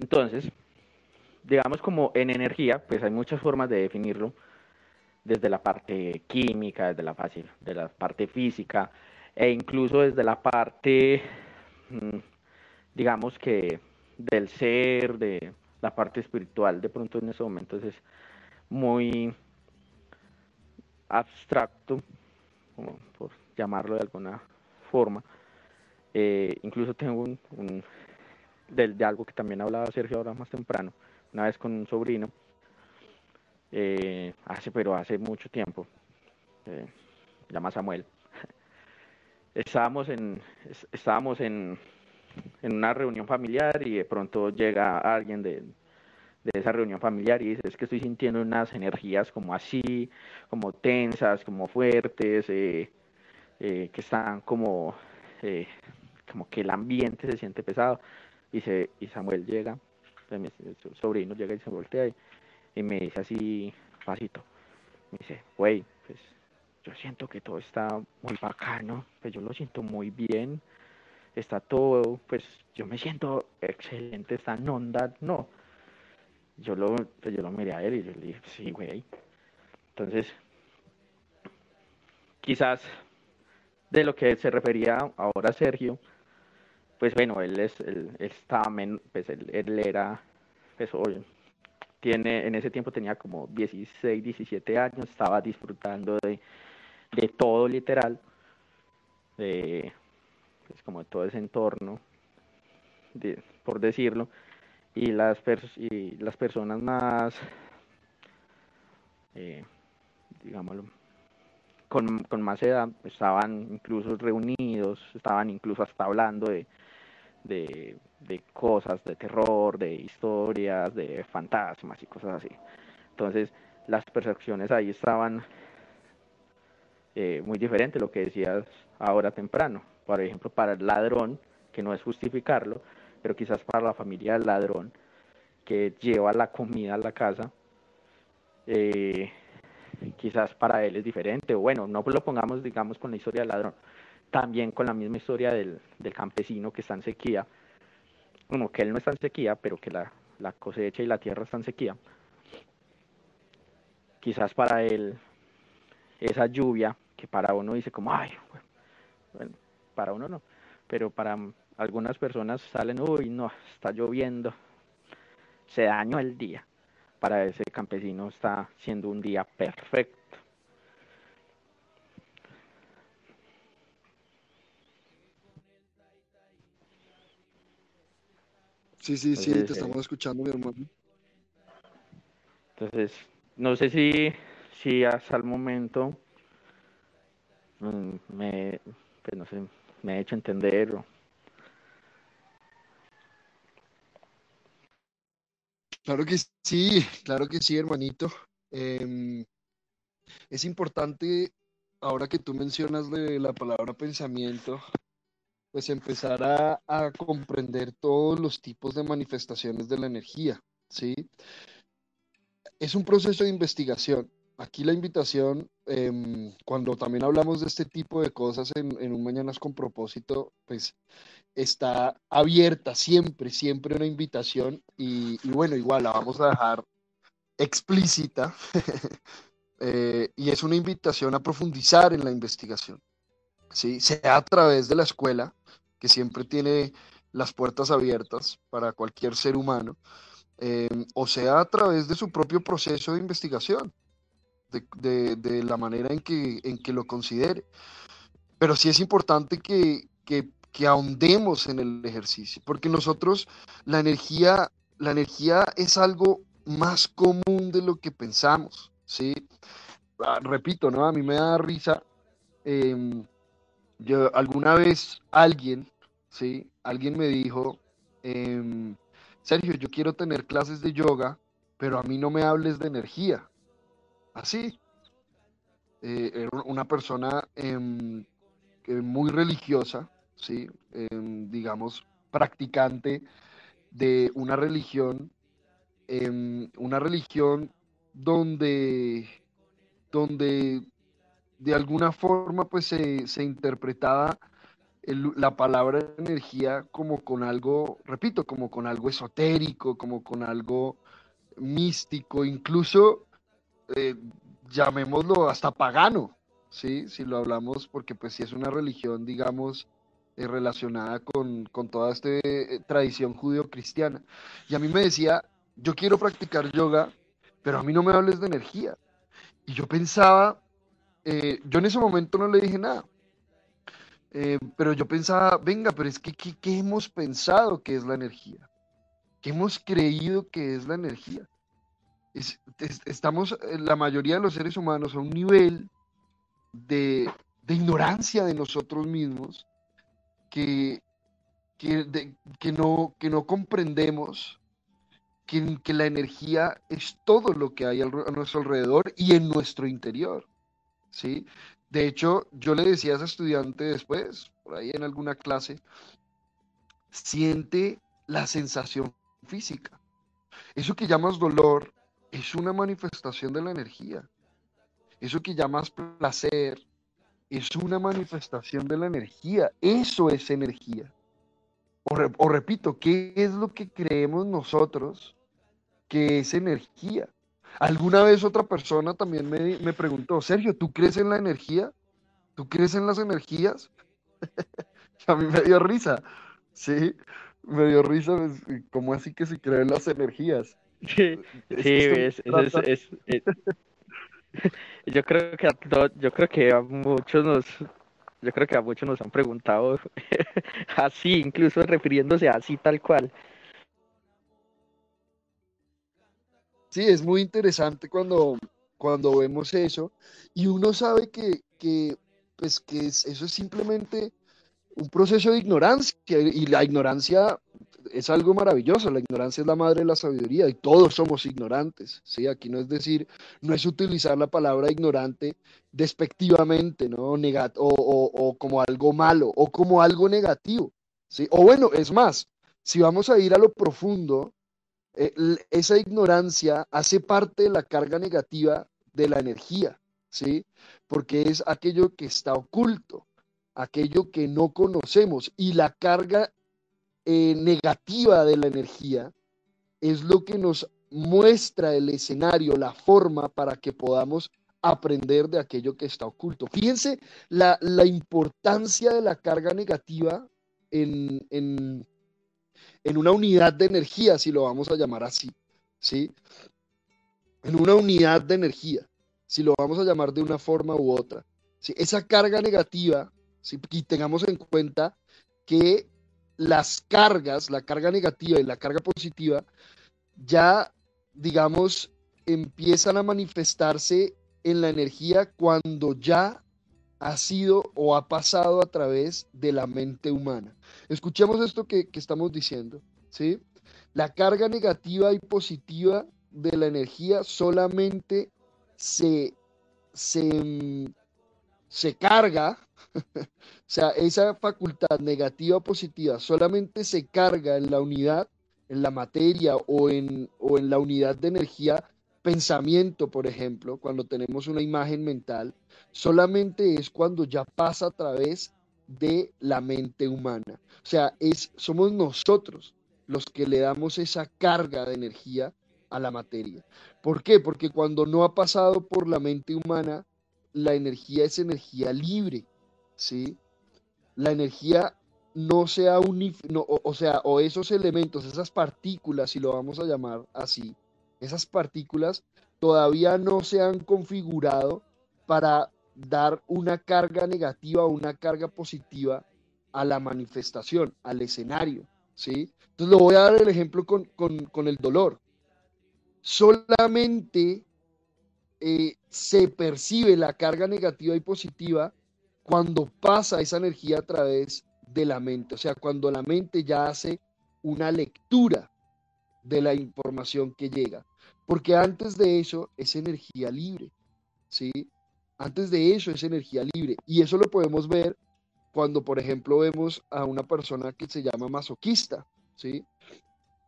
Entonces, digamos como en energía, pues hay muchas formas de definirlo, desde la parte química, desde la, fácil, de la parte física, e incluso desde la parte, mm, digamos que del ser, de la parte espiritual, de pronto en esos momentos es muy abstracto, como por llamarlo de alguna forma. Eh, incluso tengo un, de, algo que también hablaba Sergio ahora más temprano, una vez con un sobrino, eh, hace, pero hace mucho tiempo, eh, llama Samuel. estábamos en, estábamos en, en una reunión familiar y de pronto llega alguien de, esa reunión familiar y dice, es que estoy sintiendo unas energías como así, como tensas, como fuertes, eh, eh, que están como, eh, como que el ambiente se siente pesado. Y, se, y Samuel llega, su sobrino llega y se voltea y, y me dice así, pasito, me dice, güey, pues yo siento que todo está muy bacano, pues yo lo siento muy bien, está todo, pues yo me siento excelente, está en onda, no. Yo lo, pues yo lo miré a él y yo le dije, sí, güey. Entonces, quizás de lo que se refería ahora Sergio, pues bueno, él, es, él, estaba, pues él, era, pues tiene, en ese tiempo tenía como 16, 17 años, estaba disfrutando de, de todo literal, de, pues como de todo ese entorno, por decirlo, y las, y las personas más, eh, digámoslo, con, con, más edad estaban incluso reunidos, estaban incluso hasta hablando de, de, de, cosas de terror, de historias, de fantasmas y cosas así. Entonces las percepciones ahí estaban eh, muy diferentes, lo que decías ahora temprano. Por ejemplo, para el ladrón, que no es justificarlo, pero quizás para la familia del ladrón que lleva la comida a la casa, eh, quizás para él es diferente, o bueno, no lo pongamos, digamos, con la historia del ladrón, también con la misma historia del, campesino que está en sequía, bueno, que él no está en sequía, pero que la, cosecha y la tierra están en sequía. Quizás para él esa lluvia, que para uno dice como, ay, bueno, para uno no, pero para algunas personas salen, uy, no, está lloviendo, se dañó el día para ese campesino está siendo un día perfecto. Sí, sí, sí, te estamos eh, escuchando, mi hermano. Entonces, no sé si, si hasta el momento mm, me, pues no sé, me he hecho entender o Claro que sí, claro que sí, hermanito. Em, es importante, ahora que tú mencionas la palabra pensamiento, pues empezar a, a, comprender todos los tipos de manifestaciones de la energía, ¿sí? Es un proceso de investigación. Aquí la invitación, em, cuando también hablamos de este tipo de cosas en, un Mañanas con propósito, pues está abierta siempre, siempre una invitación y, bueno, igual la vamos a dejar explícita eh, y es una invitación a profundizar en la investigación, ¿sí? sea a través de la escuela, que siempre tiene las puertas abiertas para cualquier ser humano, eh, o sea a través de su propio proceso de investigación, de, la manera en que, en que lo considere. Pero sí es importante que, que que ahondemos en el ejercicio, porque nosotros la energía, la energía es algo más común de lo que pensamos, ¿sí? Ah, repito, ¿no? A mí me da risa, em, yo, alguna vez alguien, ¿sí? Alguien me dijo, em, Sergio, yo quiero tener clases de yoga, pero a mí no me hables de energía. Así. Eh, una persona em, muy religiosa, ¿sí? Em, digamos, practicante de una religión, em, una religión donde, donde de alguna forma pues se, interpretaba la palabra energía como con algo, repito, como con algo esotérico, como con algo místico, incluso eh, llamémoslo hasta pagano, ¿sí? Si lo hablamos, porque pues si es una religión, digamos, eh, relacionada con, toda esta eh, tradición judío-cristiana. Y a mí me decía, yo quiero practicar yoga, pero a mí no me hables de energía. Y yo pensaba, yo en ese momento no le dije nada, pero yo pensaba, venga, pero es que, ¿qué, hemos pensado que es la energía? ¿Qué hemos creído que es la energía? Estamos, la mayoría de los seres humanos, a un nivel de, de ignorancia de nosotros mismos, que, que, no, que no comprendemos que, que, la energía es todo lo que hay a nuestro alrededor y en nuestro interior. ¿sí? De hecho, yo le decía a ese estudiante después, por ahí en alguna clase, siente la sensación física. Eso que llamas dolor es una manifestación de la energía. Eso que llamas placer es una manifestación de la energía. Eso es energía. O, repito, ¿qué es lo que creemos nosotros que es energía? Alguna vez otra persona también me, me, preguntó, Sergio, ¿tú crees en la energía? ¿tú crees en las energías? a mí me dio risa, ¿sí? Me dio risa, pues, ¿cómo así que se creen las energías? Sí, sí, es, es, yo creo que a yo creo que a muchos nos, yo creo que a muchos nos han preguntado así, incluso refiriéndose así tal cual. Sí, es muy interesante cuando, cuando vemos eso y uno sabe que, que pues que eso es simplemente un proceso de ignorancia y la ignorancia es algo maravilloso, la ignorancia es la madre de la sabiduría y todos somos ignorantes, ¿sí? Aquí no es decir, no es utilizar la palabra ignorante despectivamente, ¿no? Negat o, o, como algo malo o como algo negativo, ¿sí? O bueno, es más, si vamos a ir a lo profundo, eh, esa ignorancia hace parte de la carga negativa de la energía, ¿sí? Porque es aquello que está oculto, aquello que no conocemos y la carga eh, negativa de la energía es lo que nos muestra el escenario, la forma para que podamos aprender de aquello que está oculto. Fíjense la, importancia de la carga negativa en, en, en, una unidad de energía, si lo vamos a llamar así, ¿sí? En una unidad de energía, si lo vamos a llamar de una forma u otra. ¿sí? Esa carga negativa y tengamos en cuenta que las cargas, la carga negativa y la carga positiva, ya, digamos, empiezan a manifestarse en la energía cuando ya ha sido o ha pasado a través de la mente humana. Escuchemos esto que, que estamos diciendo, ¿sí? La carga negativa y positiva de la energía solamente se, se, se carga o sea, esa facultad negativa o positiva solamente se carga en la unidad, en la materia o en, o en la unidad de energía pensamiento, por ejemplo, cuando tenemos una imagen mental, solamente es cuando ya pasa a través de la mente humana. O sea, es, somos nosotros los que le damos esa carga de energía a la materia. ¿Por qué? Porque cuando no ha pasado por la mente humana, la energía es energía libre. ¿sí? La energía no sea un, o, sea, o esos elementos, esas partículas, si lo vamos a llamar así, esas partículas todavía no se han configurado para dar una carga negativa o una carga positiva a la manifestación, al escenario, ¿sí? Entonces lo voy a dar el ejemplo con, el dolor. Solamente eh, se percibe la carga negativa y positiva cuando pasa esa energía a través de la mente, o sea, cuando la mente ya hace una lectura de la información que llega, porque antes de eso es energía libre, ¿sí? Antes de eso es energía libre, y eso lo podemos ver cuando, por ejemplo, vemos a una persona que se llama masoquista, ¿sí?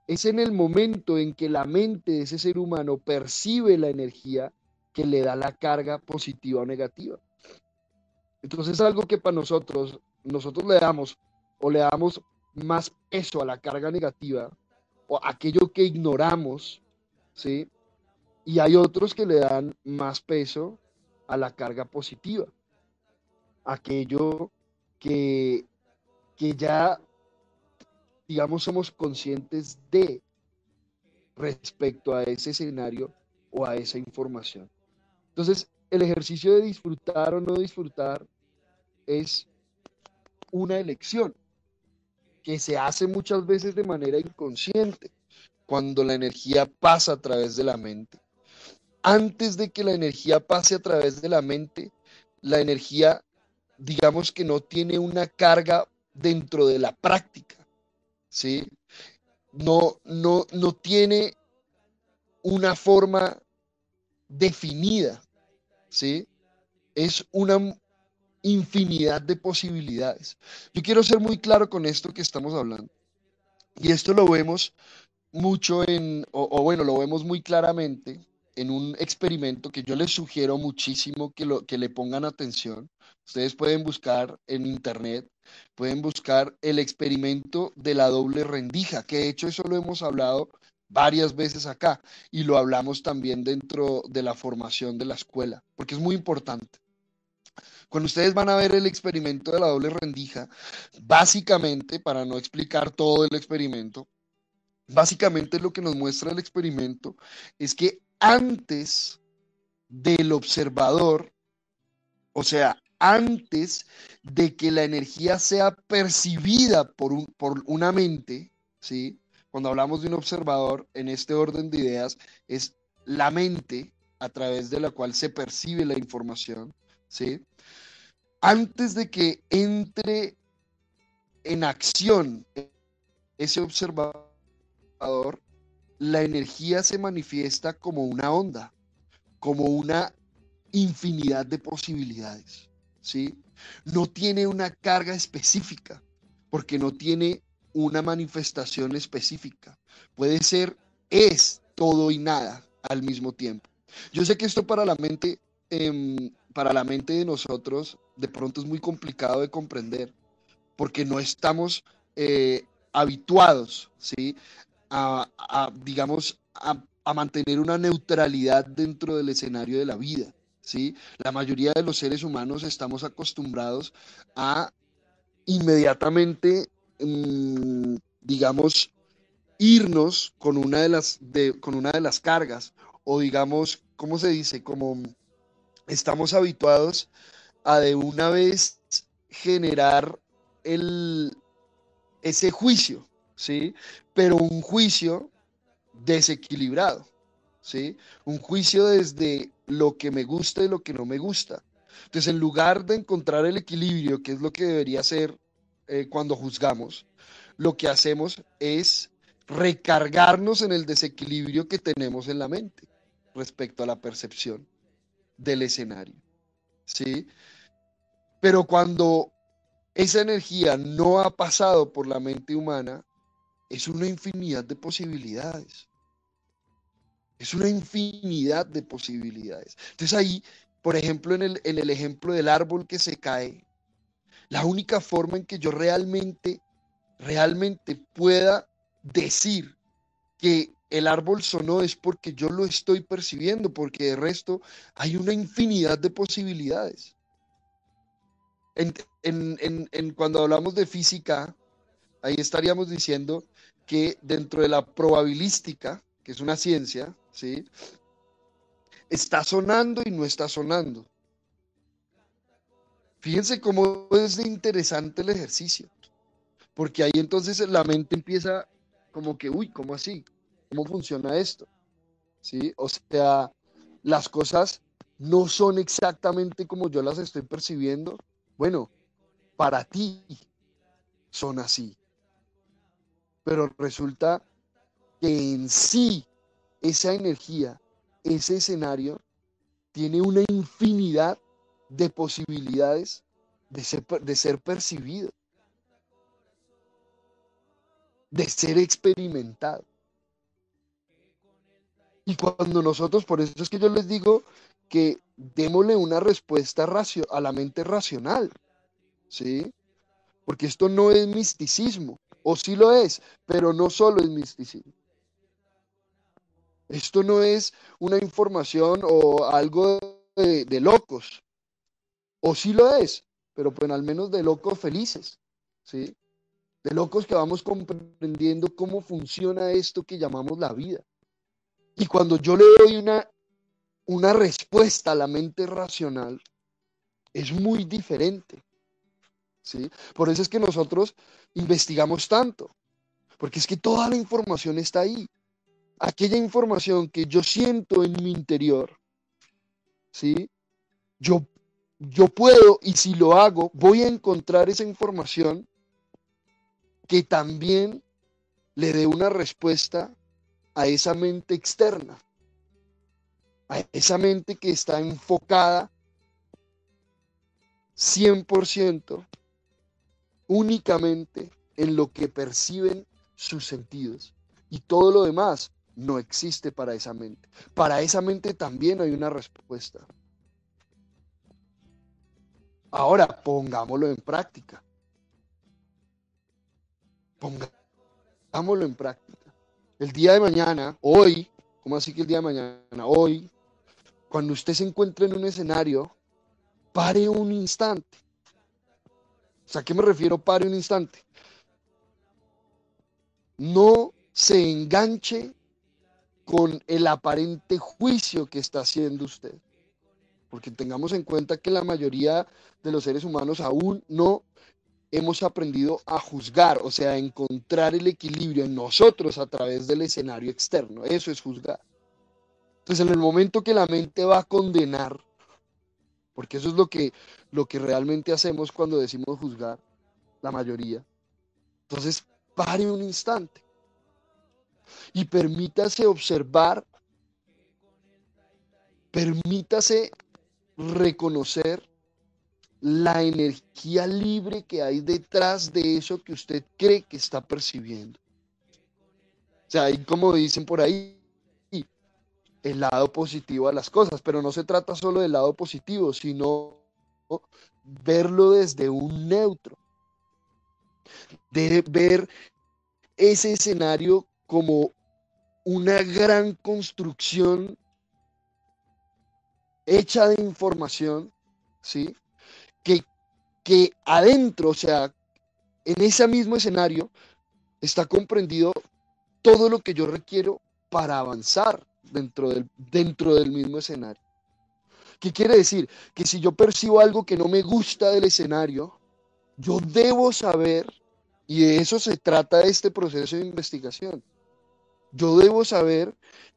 Es en el momento en que la mente de ese ser humano percibe la energía que le da la carga positiva o negativa. Entonces es algo que para nosotros, nosotros le damos o le damos más peso a la carga negativa o aquello que ignoramos, ¿sí? Y hay otros que le dan más peso a la carga positiva, aquello que, que ya, digamos, somos conscientes de respecto a ese escenario o a esa información. Entonces, el ejercicio de disfrutar o no disfrutar es una elección que se hace muchas veces de manera inconsciente cuando la energía pasa a través de la mente. Antes de que la energía pase a través de la mente, la energía, digamos que no tiene una carga dentro de la práctica, ¿sí? No, no, no tiene una forma definida, ¿sí? Es una infinidad de posibilidades. Yo quiero ser muy claro con esto que estamos hablando. Y esto lo vemos mucho en, o, bueno, lo vemos muy claramente en un experimento que yo les sugiero muchísimo que, lo, que le pongan atención. Ustedes pueden buscar en internet, pueden buscar el experimento de la doble rendija, que de hecho eso lo hemos hablado varias veces acá y lo hablamos también dentro de la formación de la escuela, porque es muy importante. Cuando ustedes van a ver el experimento de la doble rendija, básicamente, para no explicar todo el experimento, básicamente lo que nos muestra el experimento es que antes del observador, o sea, antes de que la energía sea percibida por, un, por una mente, ¿sí? Cuando hablamos de un observador, en este orden de ideas, es la mente a través de la cual se percibe la información, ¿sí? Antes de que entre en acción ese observador, la energía se manifiesta como una onda, como una infinidad de posibilidades, ¿sí? No tiene una carga específica, porque no tiene una manifestación específica. Puede ser, es todo y nada al mismo tiempo. Yo sé que esto para la mente, em, para la mente de nosotros, de pronto es muy complicado de comprender, porque no estamos eh, habituados, ¿sí? A, digamos, a a mantener una neutralidad dentro del escenario de la vida. ¿sí? La mayoría de los seres humanos estamos acostumbrados a inmediatamente, digamos, irnos con una, de las, de, con una de las cargas o digamos, ¿cómo se dice? Como estamos habituados a de una vez generar el, ese juicio, ¿sí? Pero un juicio desequilibrado, ¿sí? Un juicio desde lo que me gusta y lo que no me gusta. Entonces, en lugar de encontrar el equilibrio, que es lo que debería ser eh, cuando juzgamos, lo que hacemos es recargarnos en el desequilibrio que tenemos en la mente respecto a la percepción del escenario, ¿sí? Pero cuando esa energía no ha pasado por la mente humana, es una infinidad de posibilidades. Es una infinidad de posibilidades. Entonces ahí, por ejemplo, en el, en el ejemplo del árbol que se cae, la única forma en que yo realmente, realmente pueda decir que el árbol sonó es porque yo lo estoy percibiendo, porque de resto hay una infinidad de posibilidades. En, en, en, cuando hablamos de física, ahí estaríamos diciendo que dentro de la probabilística, que es una ciencia, ¿sí? Está sonando y no está sonando. Fíjense cómo es interesante el ejercicio, porque ahí entonces la mente empieza como que, uy, ¿cómo así? ¿Cómo funciona esto? ¿Sí? O sea, las cosas no son exactamente como yo las estoy percibiendo. Bueno, para ti son así pero resulta que en sí esa energía, ese escenario, tiene una infinidad de posibilidades de ser, de ser percibido, de ser experimentado. Y cuando nosotros, por eso es que yo les digo que démosle una respuesta a la mente racional, ¿sí? Porque esto no es misticismo, o sí lo es, pero no solo es misticismo. Esto no es una información o algo de, locos. O sí lo es, pero pues al menos de locos felices, ¿sí? De locos que vamos comprendiendo cómo funciona esto que llamamos la vida. Y cuando yo le doy una, una respuesta a la mente racional, es muy diferente. ¿sí? Por eso es que nosotros investigamos tanto, porque es que toda la información está ahí. Aquella información que yo siento en mi interior, ¿sí? Yo, yo puedo, y si lo hago, voy a encontrar esa información que también le dé una respuesta a esa mente externa, a esa mente que está enfocada 100% únicamente en lo que perciben sus sentidos. Y todo lo demás no existe para esa mente. Para esa mente también hay una respuesta. Ahora pongámoslo en práctica. Pongámoslo en práctica. El día de mañana, hoy, ¿cómo así que el día de mañana? Hoy, cuando usted se encuentre en un escenario pare un instante. ¿a qué me refiero pare un instante? No se enganche con el aparente juicio que está haciendo usted. Porque tengamos en cuenta que la mayoría de los seres humanos aún no hemos aprendido a juzgar, o sea, a encontrar el equilibrio en nosotros a través del escenario externo. Eso es juzgar. Entonces, en el momento que la mente va a condenar, porque eso es lo que, lo que realmente hacemos cuando decimos juzgar, la mayoría, entonces pare un instante y permítase observar, permítase reconocer la energía libre que hay detrás de eso que usted cree que está percibiendo. O sea, hay como dicen por ahí, el lado positivo a las cosas, pero no se trata solo del lado positivo, sino verlo desde un neutro, de ver ese escenario como una gran construcción hecha de información, ¿sí? que, que adentro, o sea, en ese mismo escenario, está comprendido todo lo que yo requiero para avanzar dentro del, dentro del mismo escenario. ¿Qué quiere decir? Que si yo percibo algo que no me gusta del escenario, yo debo saber, y de eso se trata este proceso de investigación, yo debo saber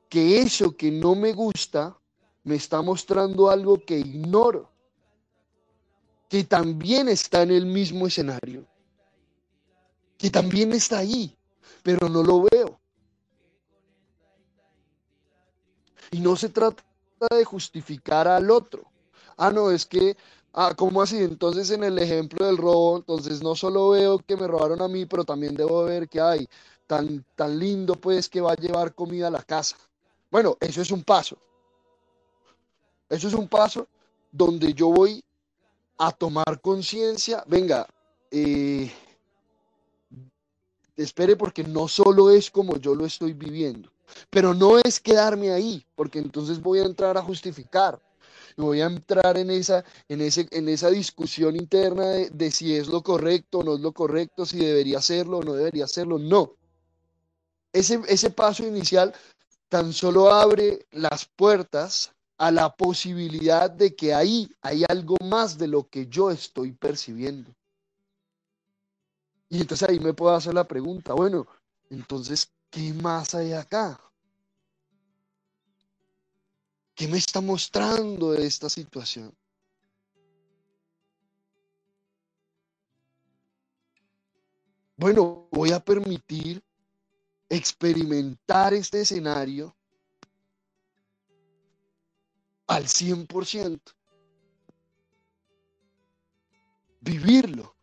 que eso que no me gusta me está mostrando algo que ignoro que también está en el mismo escenario, que también está ahí, pero no lo veo. Y no se trata de justificar al otro. Ah, no, es que, ah, ¿cómo así? Entonces en el ejemplo del robo, entonces no solo veo que me robaron a mí, pero también debo ver que hay tan, tan lindo pues que va a llevar comida a la casa. Bueno, eso es un paso. Eso es un paso donde yo voy a tomar conciencia, venga, eh, espere porque no solo es como yo lo estoy viviendo, pero no es quedarme ahí, porque entonces voy a entrar a justificar, voy a entrar en esa, en ese, en esa discusión interna de, de si es lo correcto o no es lo correcto, si debería hacerlo o no debería hacerlo, no. Ese, ese paso inicial tan solo abre las puertas a la posibilidad de que ahí hay algo más de lo que yo estoy percibiendo. Y entonces ahí me puedo hacer la pregunta, bueno, entonces, ¿qué más hay acá? ¿Qué me está mostrando esta situación? Bueno, voy a permitir experimentar este escenario al 100%. Vivirlo.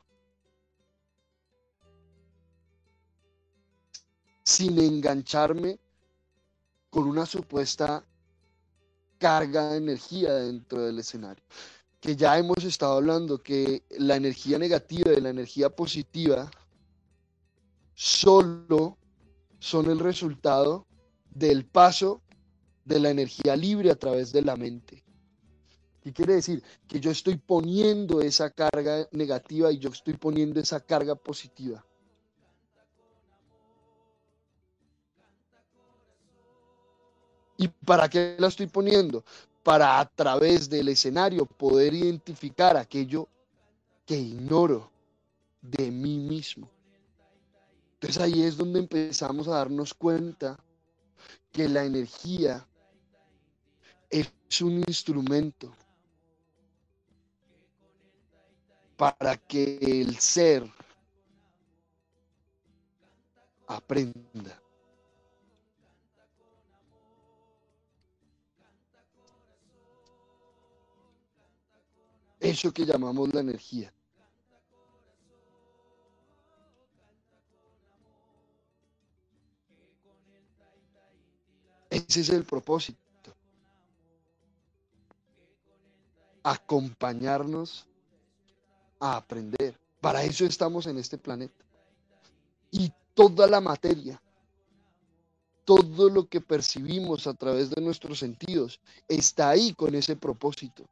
Sin engancharme con una supuesta carga de energía dentro del escenario. Que ya hemos estado hablando que la energía negativa y la energía positiva solo son el resultado del paso de la energía libre a través de la mente. ¿Qué quiere decir? Que yo estoy poniendo esa carga negativa y yo estoy poniendo esa carga positiva. ¿Y para qué la estoy poniendo? Para a través del escenario poder identificar aquello que ignoro de mí mismo. Entonces ahí es donde empezamos a darnos cuenta que la energía es un instrumento para que el ser aprenda. Eso que llamamos la energía. Ese es el propósito. acompañarnos a aprender. Para eso estamos en este planeta. Y toda la materia, todo lo que percibimos a través de nuestros sentidos, está ahí con ese propósito.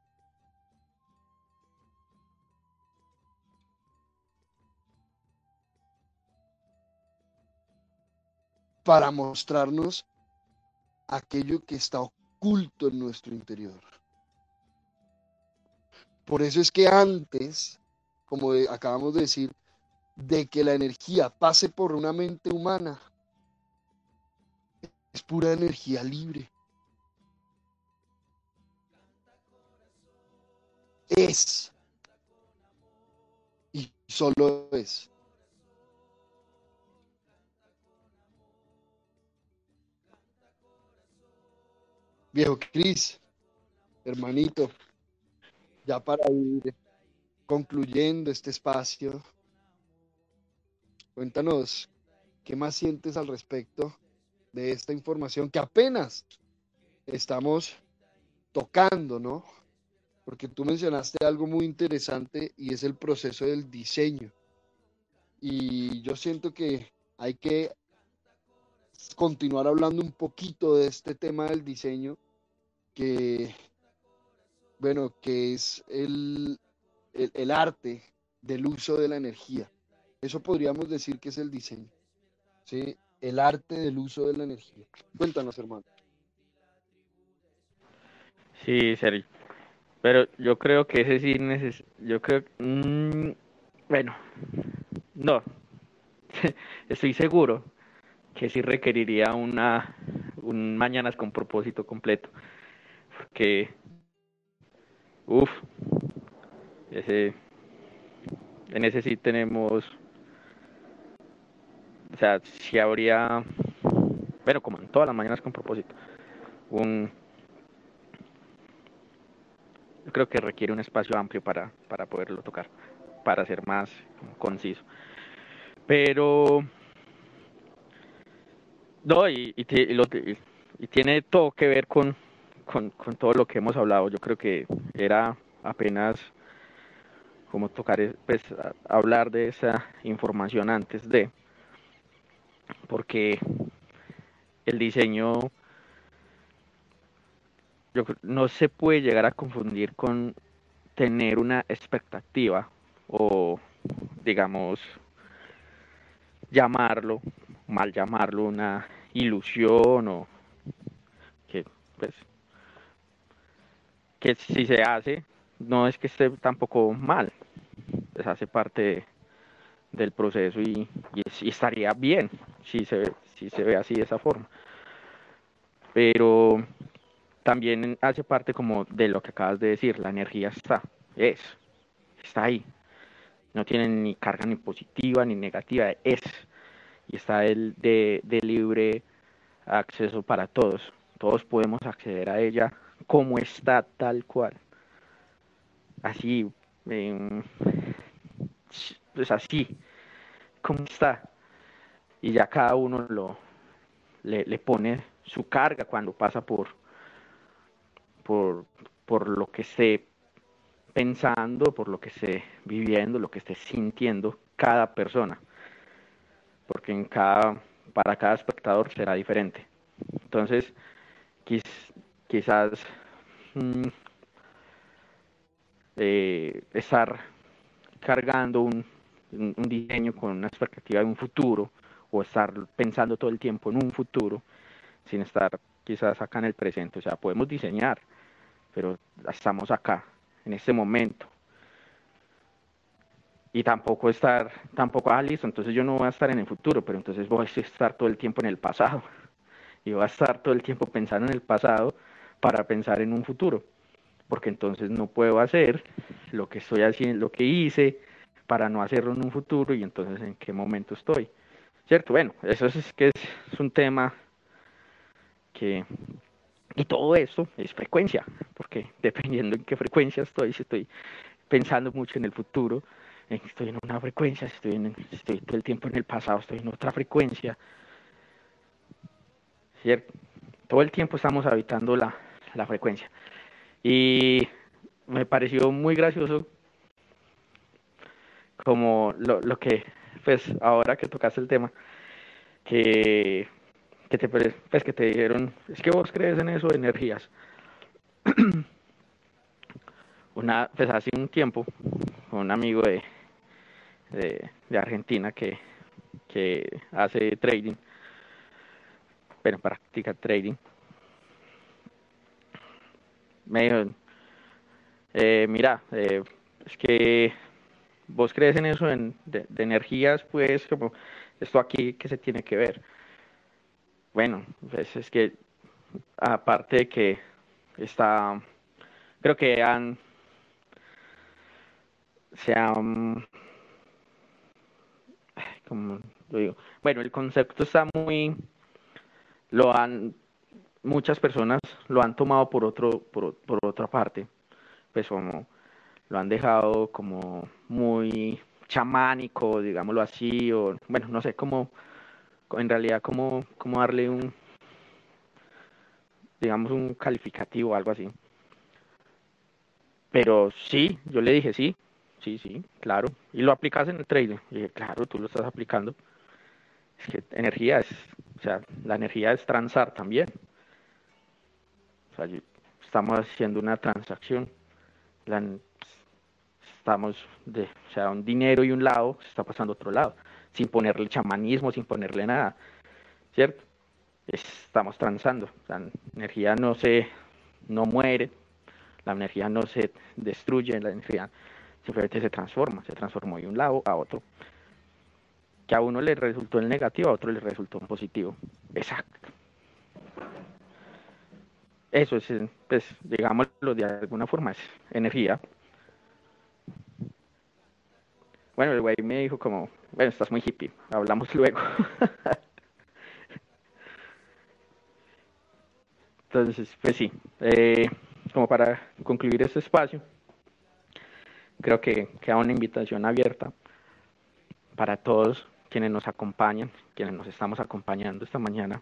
para mostrarnos aquello que está oculto en nuestro interior. Por eso es que antes, como acabamos de decir, de que la energía pase por una mente humana, es pura energía libre. Es. Y solo es. Viejo Cris, hermanito, ya para ir concluyendo este espacio, cuéntanos qué más sientes al respecto de esta información que apenas estamos tocando, ¿no? Porque tú mencionaste algo muy interesante y es el proceso del diseño. Y yo siento que hay que continuar hablando un poquito de este tema del diseño, que, bueno, que es el, el, arte del uso de la energía. Eso podríamos decir que es el diseño, ¿sí? El arte del uso de la energía. Cuéntanos, hermano. Sí, Sergio. Pero yo creo que ese sí neces yo creo mmm, bueno, no. Estoy seguro que sí requeriría una un mañanas con propósito completo. Porque uff, ese en ese sí tenemos o sea, si habría bueno, como en todas las mañanas con propósito, un yo creo que requiere un espacio amplio para, para poderlo tocar, para ser más conciso. Pero no, y, y, tiene todo que ver con, con, todo lo que hemos hablado. Yo creo que era apenas como tocar, pues, hablar de esa información antes de, porque el diseño yo, no se puede llegar a confundir con tener una expectativa o, digamos, llamarlo mal llamarlo una ilusión o que pues que si se hace no es que esté tampoco mal. Pues hace parte del proceso y, estaría bien si se, si se ve así de esa forma. Pero también hace parte como de lo que acabas de decir la energía está es está ahí. No tiene ni carga ni positiva ni negativa es. Y está el de, libre acceso para todos. Todos podemos acceder a ella como está tal cual. Así, pues así, como está. Y ya cada uno lo, le, pone su carga cuando pasa por, por, por lo que esté pensando, por lo que esté viviendo, lo que esté sintiendo cada persona porque en cada, para cada espectador será diferente. Entonces, quizás estar cargando un, diseño con una expectativa de un futuro o estar pensando todo el tiempo en un futuro sin estar quizás acá en el presente. O sea, podemos diseñar, pero estamos acá, en este momento y tampoco estar, tampoco, ah, listo, entonces yo no voy a estar en el futuro, pero entonces voy a estar todo el tiempo en el pasado. Y voy a estar todo el tiempo pensando en el pasado para pensar en un futuro, porque entonces no puedo hacer lo que estoy haciendo, lo que hice para no hacerlo en un futuro y entonces en qué momento estoy. ¿Cierto? Bueno, eso es que es, un tema que y todo eso es frecuencia, porque dependiendo en qué frecuencia estoy, si estoy pensando mucho en el futuro, estoy en una frecuencia, estoy, estoy todo el tiempo en el pasado, estoy en otra frecuencia. ¿Cierto? Todo el tiempo estamos habitando la, la frecuencia. Y me pareció muy gracioso como lo, lo, que, pues ahora que tocaste el tema, que, que, te, pues, que te dijeron, es que vos crees en eso, energías. Una, pues hace un tiempo, un amigo de, de, Argentina que, que hace trading, bueno, practica trading, me dijo, eh, mira, eh, es que vos crees en eso de, de, energías, pues como esto aquí que se tiene que ver. Bueno, pues es que aparte de que está, creo que han, se han, como lo digo, bueno, el concepto está muy, lo han, muchas personas lo han tomado por otro, por, por otra parte, pues como lo han dejado como muy chamánico, digámoslo así, o bueno, no sé cómo, en realidad cómo, cómo darle un, digamos, un calificativo algo así. Pero sí, yo le dije sí, sí, sí, claro. Y lo aplicas en el trailer. Y dije, claro, tú lo estás aplicando. Es que energía es, o sea, la energía es transar también. Estamos haciendo una transacción. La, estamos de, sea, un dinero y un lado se está pasando a otro lado, sin ponerle chamanismo, sin ponerle nada, ¿cierto? Estamos transando, la energía no se, no muere, la energía no se destruye, la energía simplemente se transforma, se transformó de un lado a otro. Que a uno le resultó el negativo, a otro le resultó un positivo. Exacto. Eso es, pues, digámoslo de alguna forma, es energía. Bueno, el güey me dijo como, bueno, estás muy hippie, hablamos luego. Entonces, pues sí, eh, como para concluir este espacio, creo que queda una invitación abierta para todos quienes nos acompañan, quienes nos estamos acompañando esta mañana,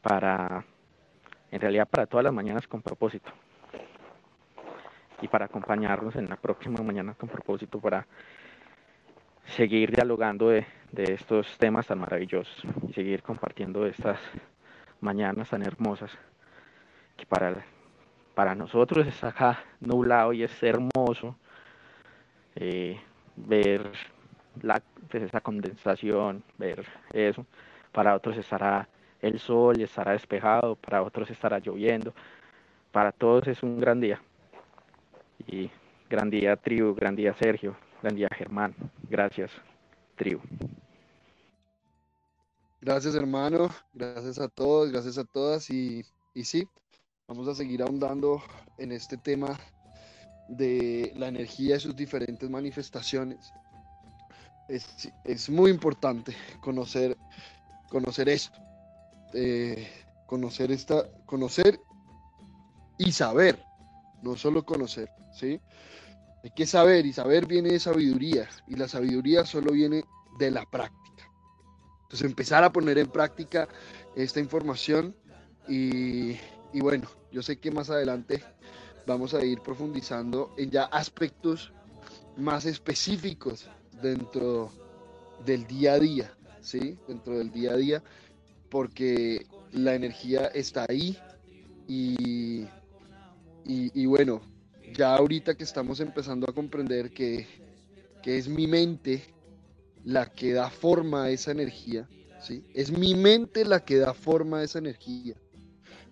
para, en realidad para todas las mañanas con propósito, y para acompañarnos en la próxima mañana con propósito para seguir dialogando de, estos temas tan maravillosos y seguir compartiendo estas mañanas tan hermosas que para, para nosotros es acá nublado y es hermoso eh, ver la, pues, esa condensación, ver eso. Para otros estará el sol estará despejado, para otros estará lloviendo. Para todos es un gran día. Y gran día, tribu, gran día, Sergio, gran día, Germán. Gracias, tribu. Gracias, hermano. Gracias a todos, gracias a todas. Y, y sí, vamos a seguir ahondando en este tema de la energía y sus diferentes manifestaciones. Es, muy importante conocer, conocer esto, eh, conocer esta, conocer y saber, no solo conocer, ¿sí? Hay que saber y saber viene de sabiduría y la sabiduría solo viene de la práctica. Entonces empezar a poner en práctica esta información y, bueno, yo sé que más adelante vamos a ir profundizando en ya aspectos más específicos dentro del día a día, ¿sí? Dentro del día a día, porque la energía está ahí y, y bueno, ya ahorita que estamos empezando a comprender que, es mi mente la que da forma a esa energía, ¿sí? Es mi mente la que da forma a esa energía.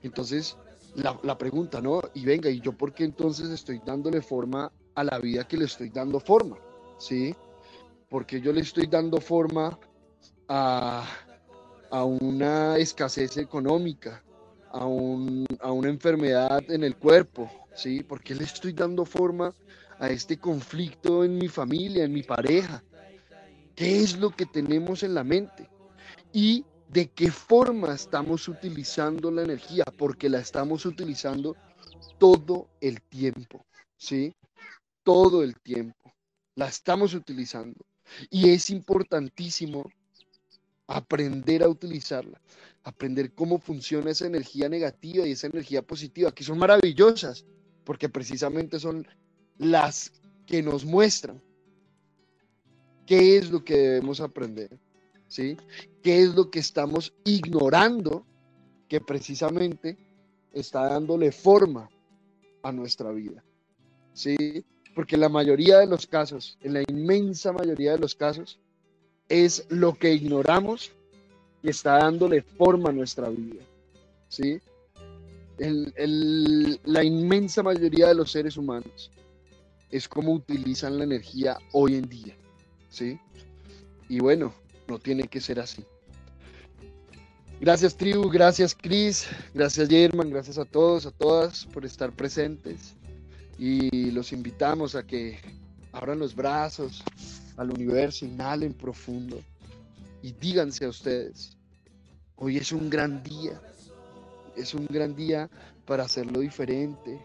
Entonces, la, la, pregunta, ¿no? Y venga, ¿y yo por qué entonces estoy dándole forma a la vida que le estoy dando forma? ¿Sí? Porque yo le estoy dando forma a, a una escasez económica, a, un, a una enfermedad en el cuerpo, ¿sí? ¿Por qué le estoy dando forma a este conflicto en mi familia, en mi pareja? ¿Qué es lo que tenemos en la mente? Y de qué forma estamos utilizando la energía, porque la estamos utilizando todo el tiempo, ¿sí? Todo el tiempo. La estamos utilizando. Y es importantísimo aprender a utilizarla, aprender cómo funciona esa energía negativa y esa energía positiva, que son maravillosas, porque precisamente son las que nos muestran qué es lo que debemos aprender, ¿sí? ¿Qué es lo que estamos ignorando que precisamente está dándole forma a nuestra vida, ¿sí? Porque la mayoría de los casos, en la inmensa mayoría de los casos, es lo que ignoramos y está dándole forma a nuestra vida. ¿sí? la inmensa mayoría de los seres humanos es como utilizan la energía hoy en día. ¿sí? Y bueno, no tiene que ser así. Gracias tribu, gracias Chris, gracias German, gracias a todos, a todas por estar presentes y los invitamos a que abran los brazos al universo, inhalen profundo y díganse a ustedes, hoy es un gran día, es un gran día para hacerlo diferente,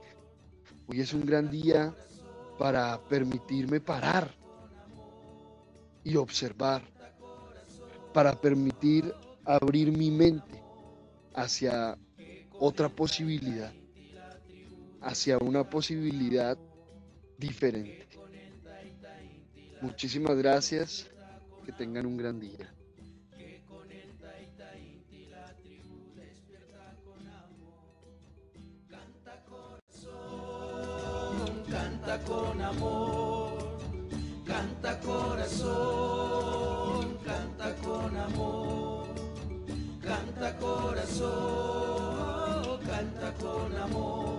hoy es un gran día para permitirme parar y observar, para permitir abrir mi mente hacia otra posibilidad hacia una posibilidad diferente. Muchísimas gracias. Que tengan un gran día. Canta con amor, canta corazón, canta con amor, canta corazón, canta con amor